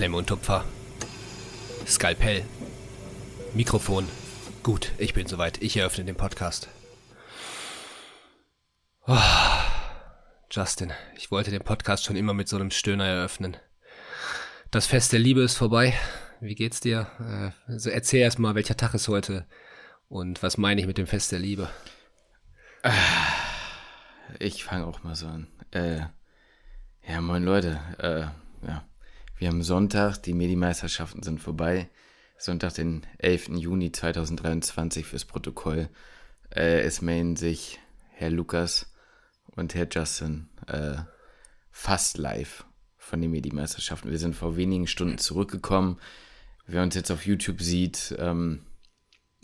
Klemme und Tupfer. Skalpell. Mikrofon. Gut, ich bin soweit. Ich eröffne den Podcast. Oh, Justin, ich wollte den Podcast schon immer mit so einem Stöhner eröffnen. Das Fest der Liebe ist vorbei. Wie geht's dir? Also erzähl erst mal, welcher Tag ist heute und was meine ich mit dem Fest der Liebe? Ich fange auch mal so an. Äh, ja, moin Leute. Äh, ja. Wir haben Sonntag, die Medi-Meisterschaften sind vorbei. Sonntag, den 11. Juni 2023 fürs Protokoll. Äh, es melden sich Herr Lukas und Herr Justin äh, fast live von den Medi-Meisterschaften. Wir sind vor wenigen Stunden zurückgekommen. Wer uns jetzt auf YouTube sieht, ähm,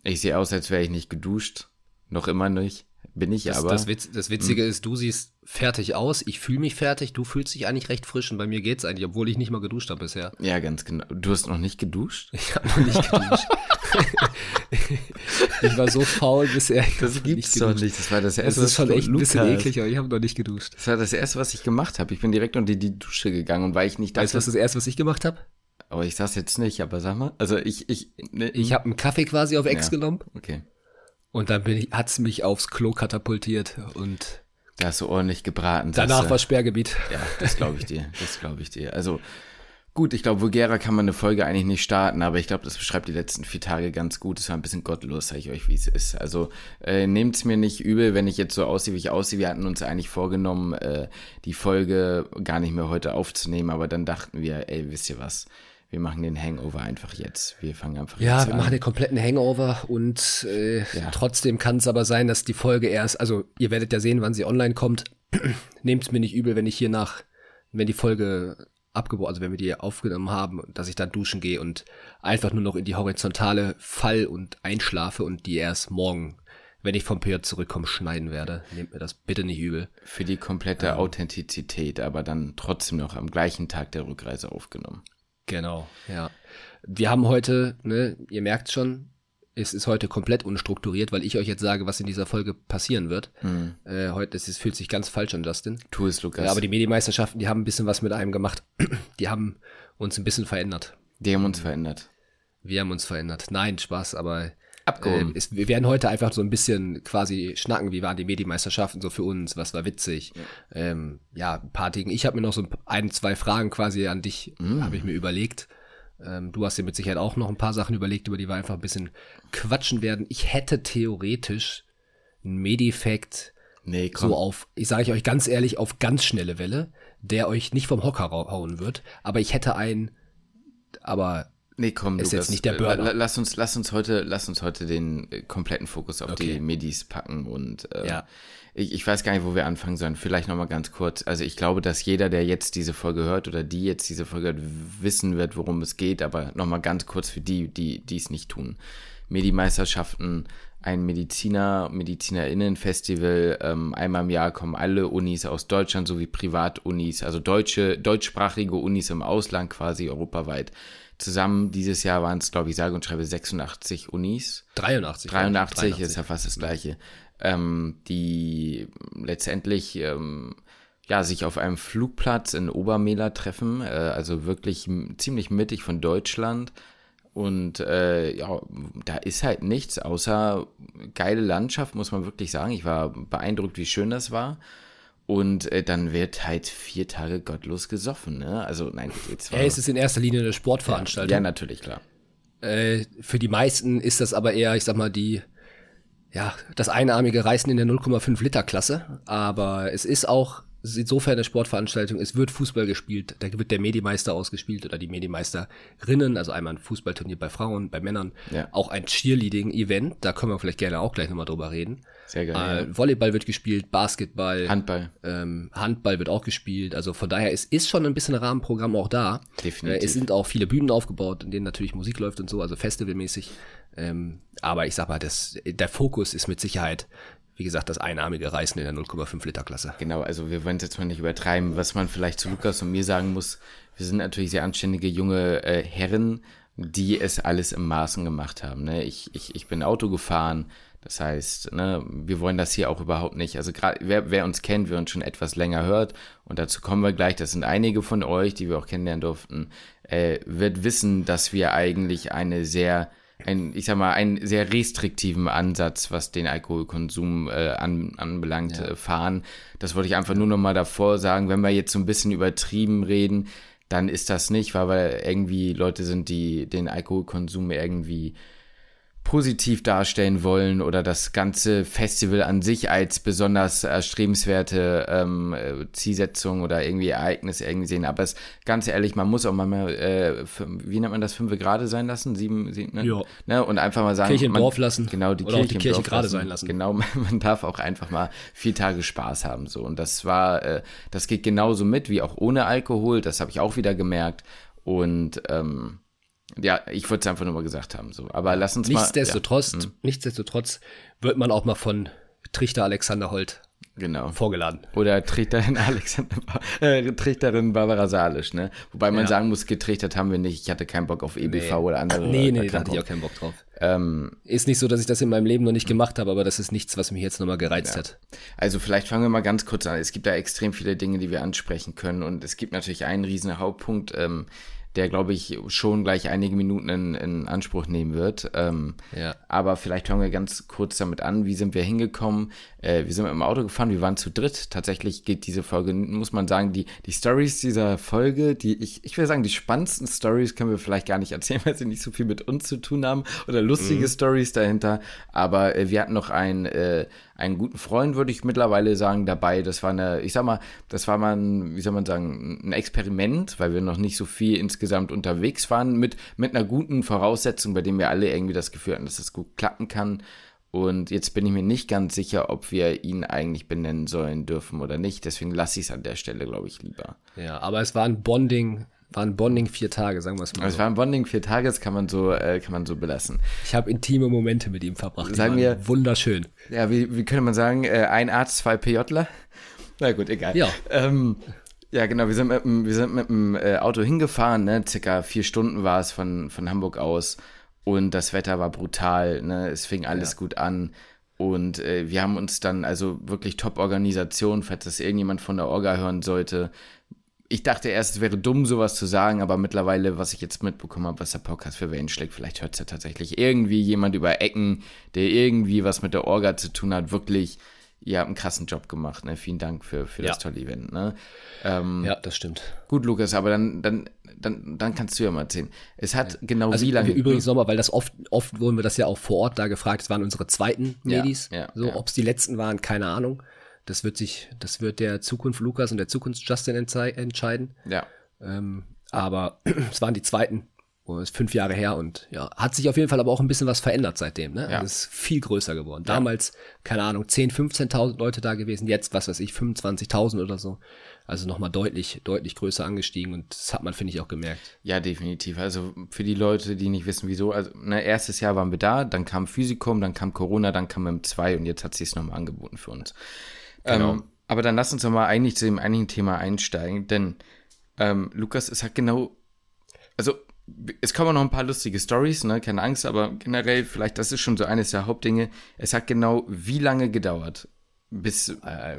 ich sehe aus, als wäre ich nicht geduscht. Noch immer nicht. Bin ich das, aber. Das, Witz, das Witzige hm. ist, du siehst fertig aus, ich fühle mich fertig, du fühlst dich eigentlich recht frisch und bei mir geht's eigentlich, obwohl ich nicht mal geduscht habe bisher. Ja, ganz genau. Du hast noch nicht geduscht? Ich habe noch nicht geduscht. ich war so faul bisher. Das gibt's nicht doch nicht. Das war das erste. Das ist schon echt ein bisschen eklig, aber ich habe noch nicht geduscht. Das war das erste, was ich gemacht habe. Ich bin direkt unter die Dusche gegangen und weil ich nicht dachte. Weißt du, was das erste, was ich gemacht habe? Aber ich sag's jetzt nicht, aber sag mal. Also ich, ich, ne, ich habe einen Kaffee quasi auf Ex ja, genommen. Okay. Und dann bin ich, hat's mich aufs Klo katapultiert und da hast du ordentlich gebraten. Danach das, war Sperrgebiet. Ja, das glaube ich dir. Das glaube ich dir. Also gut, ich glaube, vulgärer kann man eine Folge eigentlich nicht starten, aber ich glaube, das beschreibt die letzten vier Tage ganz gut. Es war ein bisschen gottlos, sage ich euch, wie es ist. Also äh, nehmt es mir nicht übel, wenn ich jetzt so aussehe, wie ich aussehe. Wir hatten uns eigentlich vorgenommen, äh, die Folge gar nicht mehr heute aufzunehmen, aber dann dachten wir, ey, wisst ihr was? Wir machen den Hangover einfach jetzt. Wir fangen einfach ja, jetzt an. Ja, wir machen den kompletten Hangover und äh, ja. trotzdem kann es aber sein, dass die Folge erst, also ihr werdet ja sehen, wann sie online kommt. Nehmt es mir nicht übel, wenn ich hier nach, wenn die Folge abgebrochen, also wenn wir die aufgenommen haben, dass ich dann duschen gehe und einfach nur noch in die horizontale fall und einschlafe und die erst morgen wenn ich vom PJ zurückkomme, schneiden werde. Nehmt mir das bitte nicht übel. Für die komplette ähm, Authentizität, aber dann trotzdem noch am gleichen Tag der Rückreise aufgenommen. Genau, ja. Wir haben heute, ne, ihr merkt schon, es ist heute komplett unstrukturiert, weil ich euch jetzt sage, was in dieser Folge passieren wird. Mhm. Äh, heute, es fühlt sich ganz falsch an, Justin. Tu es, Lukas. Ja, aber die Medienmeisterschaften, die haben ein bisschen was mit einem gemacht. Die haben uns ein bisschen verändert. Die haben uns verändert. Wir haben uns verändert. Nein, Spaß, aber Abgehoben. Äh, es, wir werden heute einfach so ein bisschen quasi schnacken, wie waren die Medienmeisterschaften so für uns, was war witzig. Ja, ähm, ja ein paar Dinge. Ich habe mir noch so ein, zwei Fragen quasi an dich, mm. habe ich mir überlegt. Ähm, du hast dir mit Sicherheit auch noch ein paar Sachen überlegt, über die wir einfach ein bisschen quatschen werden. Ich hätte theoretisch einen Medifekt nee, komm. so auf, ich sage euch ganz ehrlich, auf ganz schnelle Welle, der euch nicht vom Hocker hauen wird, aber ich hätte einen, aber Nee, komm, ist Lukas, jetzt nicht der Burner. Lass uns, lass uns heute, lass uns heute den äh, kompletten Fokus auf okay. die Medis packen und äh, ja. ich, ich weiß gar nicht, wo wir anfangen sollen. Vielleicht nochmal ganz kurz. Also ich glaube, dass jeder, der jetzt diese Folge hört oder die jetzt diese Folge hört, wissen wird, worum es geht, aber nochmal ganz kurz für die, die die es nicht tun. Medi-Meisterschaften, ein Mediziner, MedizinerInnen-Festival. Ähm, einmal im Jahr kommen alle Unis aus Deutschland sowie Privatunis, also deutsche, deutschsprachige Unis im Ausland quasi europaweit Zusammen dieses Jahr waren es, glaube ich, sage und schreibe 86 Unis. 83. 83, 83. ist ja fast das gleiche. Ähm, die letztendlich ähm, ja, sich auf einem Flugplatz in Obermehler treffen, äh, also wirklich ziemlich mittig von Deutschland. Und äh, ja, da ist halt nichts außer geile Landschaft, muss man wirklich sagen. Ich war beeindruckt, wie schön das war. Und äh, dann wird halt vier Tage gottlos gesoffen, ne? Also nein, jetzt war. Ja, es ist in erster Linie eine Sportveranstaltung. Ja, ja natürlich, klar. Äh, für die meisten ist das aber eher, ich sag mal, die, ja, das einarmige Reißen in der 0,5 Liter Klasse. Aber es ist auch insofern eine Sportveranstaltung, es wird Fußball gespielt, da wird der Medimeister ausgespielt oder die Medimeisterinnen, also einmal ein Fußballturnier bei Frauen, bei Männern, ja. auch ein Cheerleading-Event, da können wir vielleicht gerne auch gleich nochmal drüber reden. Sehr geil. Äh, Volleyball wird gespielt, Basketball, Handball. Ähm, Handball wird auch gespielt, also von daher ist, ist schon ein bisschen ein Rahmenprogramm auch da. Definitiv. Äh, es sind auch viele Bühnen aufgebaut, in denen natürlich Musik läuft und so, also festivalmäßig. Ähm, aber ich sag mal, das, der Fokus ist mit Sicherheit wie gesagt, das einarmige Reißen in der 0,5 Liter Klasse. Genau, also wir wollen es jetzt mal nicht übertreiben. Was man vielleicht zu Lukas und mir sagen muss, wir sind natürlich sehr anständige junge äh, Herren, die es alles im Maßen gemacht haben. Ne? Ich, ich, ich bin Auto gefahren, Das heißt, ne, wir wollen das hier auch überhaupt nicht. Also gerade wer, wer uns kennt, wer uns schon etwas länger hört, und dazu kommen wir gleich, das sind einige von euch, die wir auch kennenlernen durften, äh, wird wissen, dass wir eigentlich eine sehr ein, ich sag mal, einen sehr restriktiven Ansatz, was den Alkoholkonsum äh, an, anbelangt, ja. äh, fahren. Das wollte ich einfach nur noch mal davor sagen. Wenn wir jetzt so ein bisschen übertrieben reden, dann ist das nicht, weil wir irgendwie Leute sind, die den Alkoholkonsum irgendwie positiv darstellen wollen oder das ganze Festival an sich als besonders erstrebenswerte ähm, Zielsetzung oder irgendwie Ereignis irgendwie sehen. Aber es ganz ehrlich, man muss auch mal, äh, wie nennt man das, fünf Grade sein lassen? Sieben, sieben ne? Ja. Ne? Und einfach mal sagen. Kirche im Dorf lassen. Genau, die oder Kirche, die Kirche gerade sein lassen. Genau, man darf auch einfach mal vier Tage Spaß haben. so Und das war, äh, das geht genauso mit wie auch ohne Alkohol. Das habe ich auch wieder gemerkt. Und ähm, ja, ich wollte es einfach nur mal gesagt haben. So. Aber lass uns nichtsdestotrotz, mal. Ja. Nichtsdestotrotz wird man auch mal von Trichter Alexander Holt genau. vorgeladen. Oder Trichterin Alexander, äh, Trichterin Barbara Salisch, ne? Wobei man ja. sagen muss, getrichtert haben wir nicht. Ich hatte keinen Bock auf EBV nee. oder andere. Nee, nee, da hatte ich auch keinen Bock drauf. Ähm, ist nicht so, dass ich das in meinem Leben noch nicht gemacht habe, aber das ist nichts, was mich jetzt nochmal gereizt ja. hat. Also vielleicht fangen wir mal ganz kurz an. Es gibt da extrem viele Dinge, die wir ansprechen können und es gibt natürlich einen riesen Hauptpunkt, ähm, der, glaube ich, schon gleich einige Minuten in, in Anspruch nehmen wird. Ähm, ja. Aber vielleicht fangen wir ganz kurz damit an. Wie sind wir hingekommen? Äh, wir sind mit dem Auto gefahren, wir waren zu dritt. Tatsächlich geht diese Folge, muss man sagen, die, die Stories dieser Folge, die ich, ich will sagen, die spannendsten Stories können wir vielleicht gar nicht erzählen, weil sie nicht so viel mit uns zu tun haben oder lustige mhm. Stories dahinter. Aber äh, wir hatten noch ein, äh, einen guten Freund, würde ich mittlerweile sagen, dabei. Das war eine, ich sag mal, das war mal ein, wie soll man sagen, ein Experiment, weil wir noch nicht so viel insgesamt unterwegs waren, mit, mit einer guten Voraussetzung, bei dem wir alle irgendwie das Gefühl hatten, dass das gut klappen kann. Und jetzt bin ich mir nicht ganz sicher, ob wir ihn eigentlich benennen sollen dürfen oder nicht. Deswegen lasse ich es an der Stelle, glaube ich, lieber. Ja, aber es war ein Bonding war ein Bonding vier Tage, sagen wir es mal. Also so. Es war ein Bonding vier Tage, das kann man so, äh, kann man so belassen. Ich habe intime Momente mit ihm verbracht. sagen wir wunderschön. Ja, wie, wie könnte man sagen, äh, ein Arzt, zwei PJler? Na gut, egal. Ja. Ähm, ja, genau, wir sind mit, wir sind mit dem äh, Auto hingefahren, ne? Circa vier Stunden war es von, von Hamburg aus. Und das Wetter war brutal, ne? Es fing alles ja. gut an. Und äh, wir haben uns dann, also wirklich Top-Organisation, falls das irgendjemand von der Orga hören sollte, ich dachte erst, es wäre dumm, sowas zu sagen, aber mittlerweile, was ich jetzt mitbekommen habe, was der Podcast für Wellen schlägt, vielleicht hört es ja tatsächlich irgendwie jemand über Ecken, der irgendwie was mit der Orga zu tun hat, wirklich, ihr habt einen krassen Job gemacht, ne? Vielen Dank für, für ja. das tolle Event, ne? Ähm, ja, das stimmt. Gut, Lukas, aber dann, dann, dann, dann kannst du ja mal erzählen. Es hat ja. genau also wie lange. Übrigens nochmal, weil das oft, oft wurden wir das ja auch vor Ort da gefragt, es waren unsere zweiten Medis. Ja, so, ob es die letzten waren, keine Ahnung. Das wird sich, das wird der Zukunft Lukas und der Zukunft Justin entscheiden. Ja. Ähm, aber es waren die zweiten. Oh, ist fünf Jahre her und ja, hat sich auf jeden Fall aber auch ein bisschen was verändert seitdem. Ne? Ja. Also ist viel größer geworden. Ja. Damals, keine Ahnung, 10, 15.000 Leute da gewesen, jetzt, was weiß ich, 25.000 oder so. Also nochmal deutlich, deutlich größer angestiegen und das hat man, finde ich, auch gemerkt. Ja, definitiv. Also für die Leute, die nicht wissen, wieso, also ne, erstes Jahr waren wir da, dann kam Physikum, dann kam Corona, dann kam M2 und jetzt hat sich es nochmal angeboten für uns. Genau. Ähm, aber dann lass uns doch mal eigentlich zu dem einigen Thema einsteigen, denn ähm, Lukas, es hat genau, also es kommen noch ein paar lustige Stories, ne, keine Angst, aber generell, vielleicht, das ist schon so eines der Hauptdinge. Es hat genau wie lange gedauert? Bis, äh,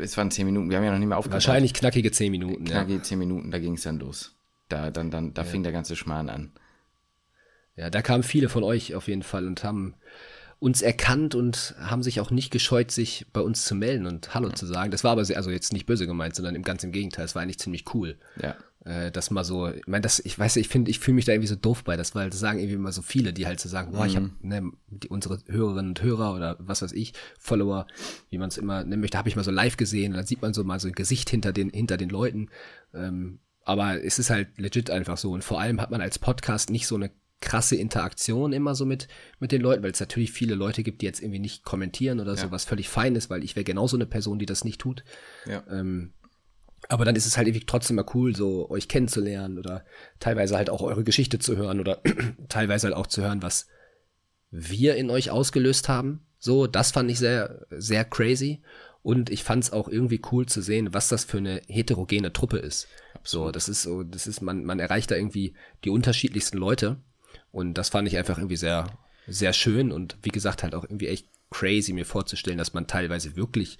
es waren zehn Minuten, wir haben ja noch nicht mehr aufgehört. Wahrscheinlich knackige zehn Minuten. Knackige ja. zehn Minuten, da ging es dann los. Da, dann, dann, da ja. fing der ganze Schmarrn an. Ja, da kamen viele von euch auf jeden Fall und haben uns erkannt und haben sich auch nicht gescheut, sich bei uns zu melden und Hallo zu sagen. Das war aber sehr, also jetzt nicht böse gemeint, sondern im ganz im Gegenteil. Es war eigentlich ziemlich cool. Ja. Äh, das mal so, ich meine, das, ich weiß, ich finde, ich fühle mich da irgendwie so doof bei, das, weil das sagen irgendwie immer so viele, die halt so sagen, boah, ich habe mhm. ne, die, unsere Hörerinnen und Hörer oder was weiß ich, Follower, wie man es immer nennen möchte, habe ich mal so live gesehen und dann sieht man so mal so ein Gesicht hinter den, hinter den Leuten. Ähm, aber es ist halt legit einfach so. Und vor allem hat man als Podcast nicht so eine krasse Interaktion immer so mit, mit den Leuten, weil es natürlich viele Leute gibt, die jetzt irgendwie nicht kommentieren oder ja. so, was völlig fein ist, weil ich wäre genauso eine Person, die das nicht tut. Ja. Ähm, aber dann ist es halt irgendwie trotzdem mal cool, so euch kennenzulernen oder teilweise halt auch eure Geschichte zu hören oder teilweise halt auch zu hören, was wir in euch ausgelöst haben. So, das fand ich sehr, sehr crazy. Und ich fand es auch irgendwie cool zu sehen, was das für eine heterogene Truppe ist. Absolut. So, das ist so, das ist, man, man erreicht da irgendwie die unterschiedlichsten Leute. Und das fand ich einfach irgendwie sehr, sehr schön und wie gesagt halt auch irgendwie echt crazy mir vorzustellen, dass man teilweise wirklich,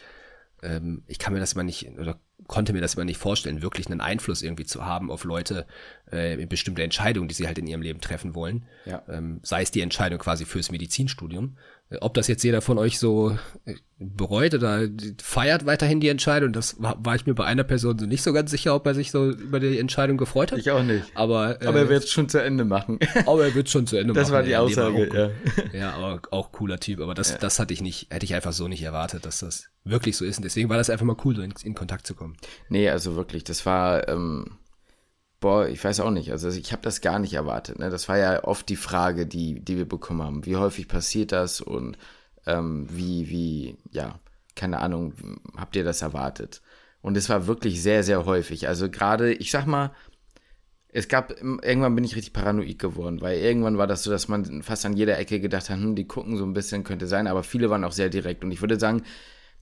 ähm, ich kann mir das immer nicht, oder konnte mir das immer nicht vorstellen, wirklich einen Einfluss irgendwie zu haben auf Leute äh, in bestimmte Entscheidungen, die sie halt in ihrem Leben treffen wollen. Ja. Ähm, sei es die Entscheidung quasi fürs Medizinstudium ob das jetzt jeder von euch so äh, bereut oder feiert weiterhin die Entscheidung, das war, war, ich mir bei einer Person so nicht so ganz sicher, ob er sich so über die Entscheidung gefreut hat. Ich auch nicht. Aber, äh, aber er wird es schon zu Ende machen. Aber er wird schon zu Ende das machen. Das war die Aussage, ja. Ja, aber auch cooler Typ. Aber das, ja. das hatte ich nicht, hätte ich einfach so nicht erwartet, dass das wirklich so ist. Und deswegen war das einfach mal cool, so in, in Kontakt zu kommen. Nee, also wirklich, das war, ähm, Boah, ich weiß auch nicht. Also ich habe das gar nicht erwartet. Ne? Das war ja oft die Frage, die, die wir bekommen haben. Wie häufig passiert das und ähm, wie, wie, ja, keine Ahnung, habt ihr das erwartet? Und es war wirklich sehr, sehr häufig. Also gerade, ich sag mal, es gab, irgendwann bin ich richtig paranoid geworden, weil irgendwann war das so, dass man fast an jeder Ecke gedacht hat, hm, die gucken so ein bisschen, könnte sein, aber viele waren auch sehr direkt. Und ich würde sagen,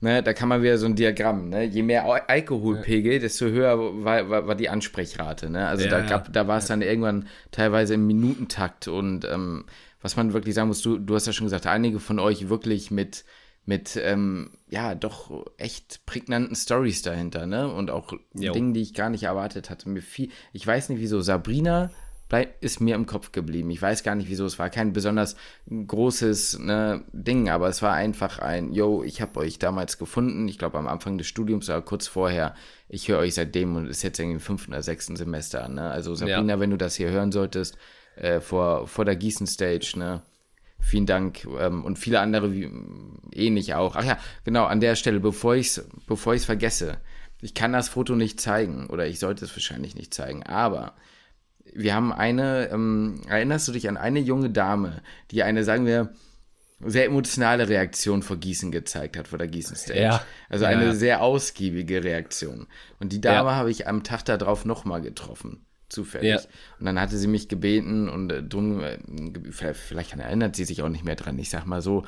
ne, da kann man wieder so ein Diagramm, ne? Je mehr Alkoholpegel, desto höher war, war, war die Ansprechrate, ne? Also ja, da gab, da war es dann irgendwann teilweise im Minutentakt und ähm, was man wirklich sagen muss, du, du hast ja schon gesagt, einige von euch wirklich mit, mit ähm, ja, doch echt prägnanten Stories dahinter, ne? Und auch jo. Dingen, die ich gar nicht erwartet hatte. Mir viel, ich weiß nicht wieso, Sabrina bleib, ist mir im Kopf geblieben. Ich weiß gar nicht wieso, es war kein besonders großes ne, Ding, aber es war einfach ein, yo, ich habe euch damals gefunden, ich glaube am Anfang des Studiums oder kurz vorher, ich höre euch seitdem und ist jetzt irgendwie im fünften oder sechsten Semester, ne? Also Sabrina, ja. wenn du das hier hören solltest, äh, vor, vor der Gießen-Stage, ne? Vielen Dank ähm, und viele andere wie, ähnlich auch. Ach ja, genau, an der Stelle, bevor ich es bevor ich's vergesse, ich kann das Foto nicht zeigen oder ich sollte es wahrscheinlich nicht zeigen, aber wir haben eine, ähm, erinnerst du dich an eine junge Dame, die eine, sagen wir, sehr emotionale Reaktion vor Gießen gezeigt hat, vor der Gießen-Stage. Ja. Also eine ja. sehr ausgiebige Reaktion. Und die Dame habe ich am Tag darauf nochmal getroffen zufällig. Und dann hatte sie mich gebeten und äh, drum, äh, vielleicht, vielleicht erinnert sie sich auch nicht mehr dran. Ich sag mal so,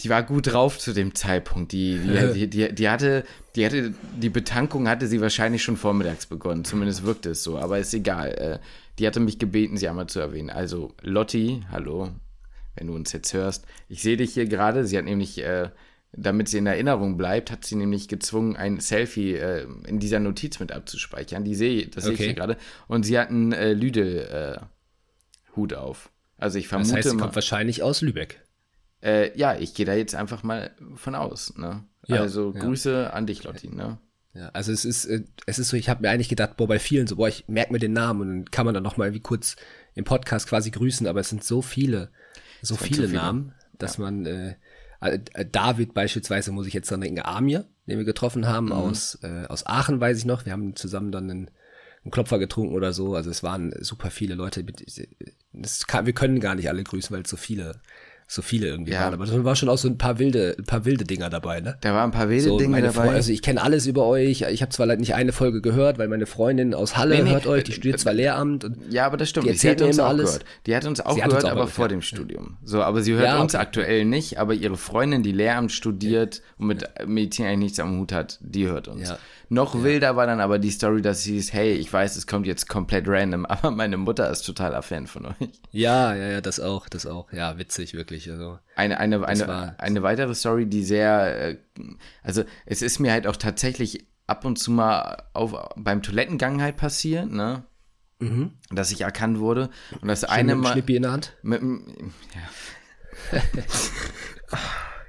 die war gut drauf zu dem Zeitpunkt. Die, die, die, die, hatte, die hatte, die Betankung hatte sie wahrscheinlich schon vormittags begonnen. Zumindest wirkte es so, aber ist egal. Äh, die hatte mich gebeten, sie einmal zu erwähnen. Also, Lotti, hallo, wenn du uns jetzt hörst. Ich sehe dich hier gerade. Sie hat nämlich äh, damit sie in Erinnerung bleibt, hat sie nämlich gezwungen, ein Selfie äh, in dieser Notiz mit abzuspeichern. Die sehe, das okay. sehe ich hier gerade. Und sie hat einen Lüde-Hut äh, auf. Also ich vermute Das heißt, sie kommt wahrscheinlich aus Lübeck. Äh, ja, ich gehe da jetzt einfach mal von aus. Ne? Ja, also Grüße ja. an dich, Lotti. Ne? Ja, also es ist, äh, es ist so, ich habe mir eigentlich gedacht, boah, bei vielen so, boah, ich merke mir den Namen und dann kann man dann noch mal wie kurz im Podcast quasi grüßen, aber es sind so viele, so viele, viele, Namen, dass ja. man äh, äh, David beispielsweise muss ich jetzt dann denken, Amir, den wir getroffen haben, mhm. aus, äh, aus Aachen weiß ich noch. Wir haben zusammen dann einen, einen Klopfer getrunken oder so. Also es waren super viele Leute. Das kann, wir können gar nicht alle grüßen, weil es so viele so viele irgendwie ja. waren. Aber da war schon auch so ein paar wilde, ein paar wilde Dinger dabei, ne? Da waren ein paar wilde so, Dinge dabei. Freund, also ich kenne alles über euch. Ich habe zwar nicht eine Folge gehört, weil meine Freundin aus Halle nee, nee, hört euch, die studiert zwar Lehramt. Und ja, aber das stimmt. Die erzählt sie hat uns auch alles. gehört. Die hat uns auch gehört, uns auch aber vor dem Studium. So, aber sie hört ja, uns aktuell nicht, aber ihre Freundin, die Lehramt studiert und mit Medizin eigentlich nichts am Hut hat, die hört uns. Ja. Noch ja. wilder war dann aber die Story, dass sie hieß, hey, ich weiß, es kommt jetzt komplett random, aber meine Mutter ist totaler Fan von euch. Ja, ja, ja, das auch, das auch. Ja, witzig, wirklich. Also, eine, eine, eine, eine weitere Story, die sehr, äh, also es ist mir halt auch tatsächlich ab und zu mal auf, beim Toilettengang halt passiert, ne? Mhm. Dass ich erkannt wurde. Und das Schön eine Mal. Schnippi in der Hand? Mit, ja.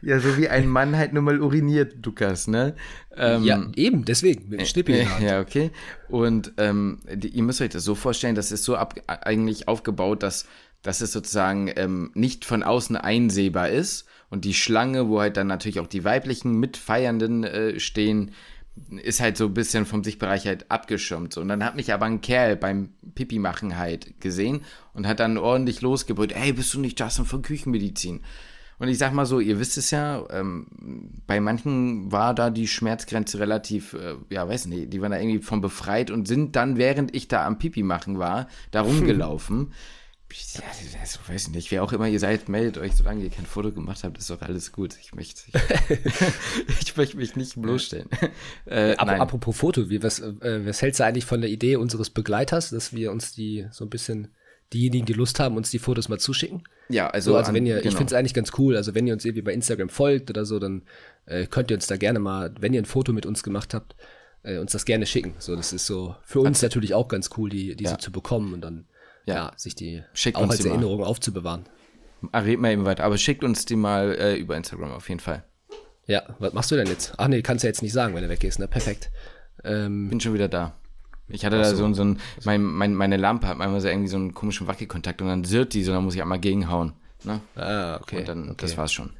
Ja, so wie ein Mann halt nur mal uriniert, Lukas, ne? Ähm, ja, eben, deswegen, mit dem Schnippi. Äh, ja, okay. Und ähm, die, ihr müsst euch das so vorstellen, das ist so ab, eigentlich aufgebaut, dass, dass es sozusagen ähm, nicht von außen einsehbar ist. Und die Schlange, wo halt dann natürlich auch die weiblichen Mitfeiernden äh, stehen, ist halt so ein bisschen vom Sichtbereich halt abgeschirmt. Und dann hat mich aber ein Kerl beim Pipi machen halt gesehen und hat dann ordentlich losgebrüllt, ey, bist du nicht Justin von Küchenmedizin? Und ich sag mal so, ihr wisst es ja, ähm, bei manchen war da die Schmerzgrenze relativ, äh, ja, weiß nicht, die waren da irgendwie von befreit und sind dann, während ich da am Pipi machen war, da rumgelaufen. ja, also, weiß nicht, wer auch immer ihr seid, meldet euch, solange ihr kein Foto gemacht habt, ist doch alles gut. Ich möchte, ich, ich möchte mich nicht bloßstellen. Äh, Ap apropos Foto, wie, was, äh, was hältst du eigentlich von der Idee unseres Begleiters, dass wir uns die so ein bisschen diejenigen, die Lust haben, uns die Fotos mal zuschicken. Ja, also, So, also wenn ihr, ich genau. finde es eigentlich ganz cool, also wenn ihr uns irgendwie bei Instagram folgt oder so, dann äh, könnt ihr uns da gerne mal, wenn ihr ein Foto mit uns gemacht habt, äh, uns das gerne schicken. So, das ist so für uns natürlich auch ganz cool, die diese Ja. zu bekommen und dann Ja. ja, sich die Schickt auch uns als die mal. Erinnerung aufzubewahren. Ah, Red mal eben weiter, aber schickt uns die mal äh, über Instagram auf jeden Fall. Ja, was machst du denn jetzt? Ach nee, kannst ja jetzt nicht sagen, wenn du weggehst, ne? Perfekt. Ähm, Bin schon wieder da. Ich hatte da so, so ein, mein, mein, meine Lampe hat manchmal so irgendwie so einen komischen Wackelkontakt und dann sirrt die so, dann muss ich einmal gegenhauen. Ne? ah, okay. Und dann, okay. das war's schon.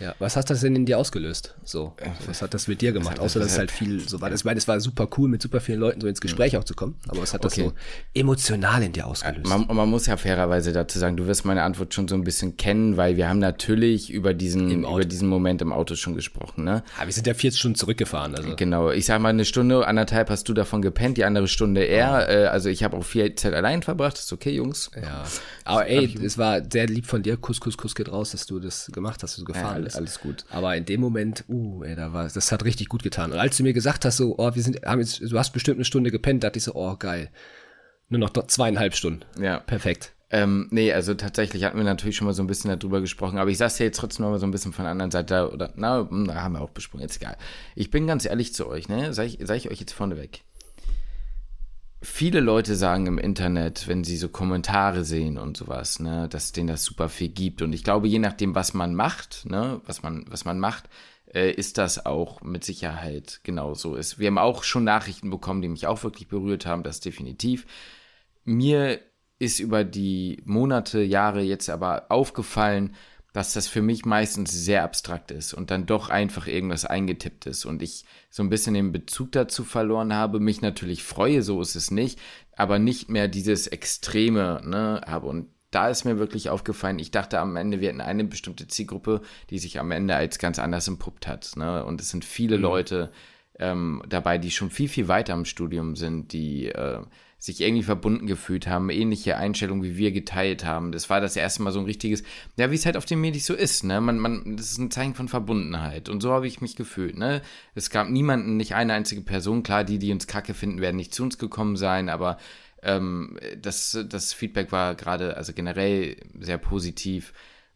Ja. Ja, was hat das denn in dir ausgelöst? So, was hat das mit dir gemacht? Außer das- dass es halt viel so war. Ich meine, es war super cool, mit super vielen Leuten so ins Gespräch auch zu kommen, aber was hat das Okay. so emotional in dir ausgelöst? Man, man muss ja fairerweise dazu sagen, du wirst meine Antwort schon so ein bisschen kennen, weil wir haben natürlich über diesen, über diesen Moment im Auto schon gesprochen, ne? Ah, wir sind ja 40 Stunden zurückgefahren, also. Genau, ich sag mal, eine Stunde, anderthalb hast du davon gepennt, die andere Stunde er. Äh, also ich habe auch viel Zeit allein verbracht, ist okay, Jungs. Ja. Aber ey, es war sehr lieb von dir. Kuss, Kuss, Kuss geht raus, dass du das gemacht hast, dass du gefahren alles- alles gut. Aber in dem Moment, uh, ey, da war, das hat richtig gut getan. Und als du mir gesagt hast, so, oh, wir sind, haben jetzt, du hast bestimmt eine Stunde gepennt, dachte ich so, oh, geil. Nur noch zweieinhalb Stunden. Ja. Perfekt. Ähm, nee, also tatsächlich hatten wir natürlich schon mal so ein bisschen darüber gesprochen, aber ich sag's dir jetzt trotzdem noch mal so ein bisschen von der anderen Seite, oder, na, hm, da haben wir auch besprochen, jetzt egal. Ich bin ganz ehrlich zu euch, ne, sag ich, sag ich euch jetzt vorneweg. Viele Leute sagen im Internet, wenn sie so Kommentare sehen und sowas, ne, dass denen das super viel gibt. Und ich glaube, je nachdem, was man macht, ne, was man, was man macht, äh, ist das auch mit Sicherheit genauso ist. Wir haben auch schon Nachrichten bekommen, die mich auch wirklich berührt haben, das definitiv. Mir ist über die Monate, Jahre jetzt aber aufgefallen, dass das für mich meistens sehr abstrakt ist und dann doch einfach irgendwas eingetippt ist und ich so ein bisschen den Bezug dazu verloren habe, mich natürlich freue, so ist es nicht, aber nicht mehr dieses Extreme ne, habe und da ist mir wirklich aufgefallen, ich dachte am Ende, wir hätten eine bestimmte Zielgruppe, die sich am Ende als ganz anders entpuppt hat. Ne? Und es sind viele Leute ähm, dabei, die schon viel, viel weiter im Studium sind, die äh, sich irgendwie verbunden gefühlt haben, ähnliche Einstellungen wie wir geteilt haben. Das war das erste Mal so ein richtiges, ja, wie es halt auf den Medis so ist, ne? Man, man, das ist ein Zeichen von Verbundenheit. Und so habe ich mich gefühlt, ne? Es gab niemanden, nicht eine einzige Person, klar, die, die uns kacke finden, werden nicht zu uns gekommen sein, aber ähm, das, das Feedback war gerade, also generell sehr positiv.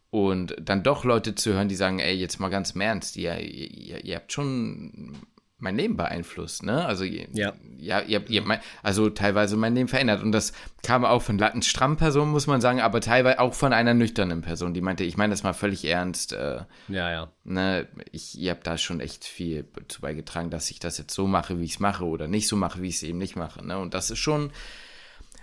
Und dann doch Leute zu hören, die sagen, ey, jetzt mal ganz im Ernst, ihr, ihr, ihr habt schon mein Leben beeinflusst, ne? Also, Ja. ja, ihr, ihr, mein, also teilweise mein Leben verändert. Und das kam auch von lattenstrammen Personen, muss man sagen, aber teilweise auch von einer nüchternen Person, die meinte, ich meine das mal völlig ernst, äh, Ja, ja. ne, ich, ihr habt da schon echt viel zu beigetragen, dass ich das jetzt so mache, wie ich es mache oder nicht so mache, wie ich es eben nicht mache. Ne? Und das ist schon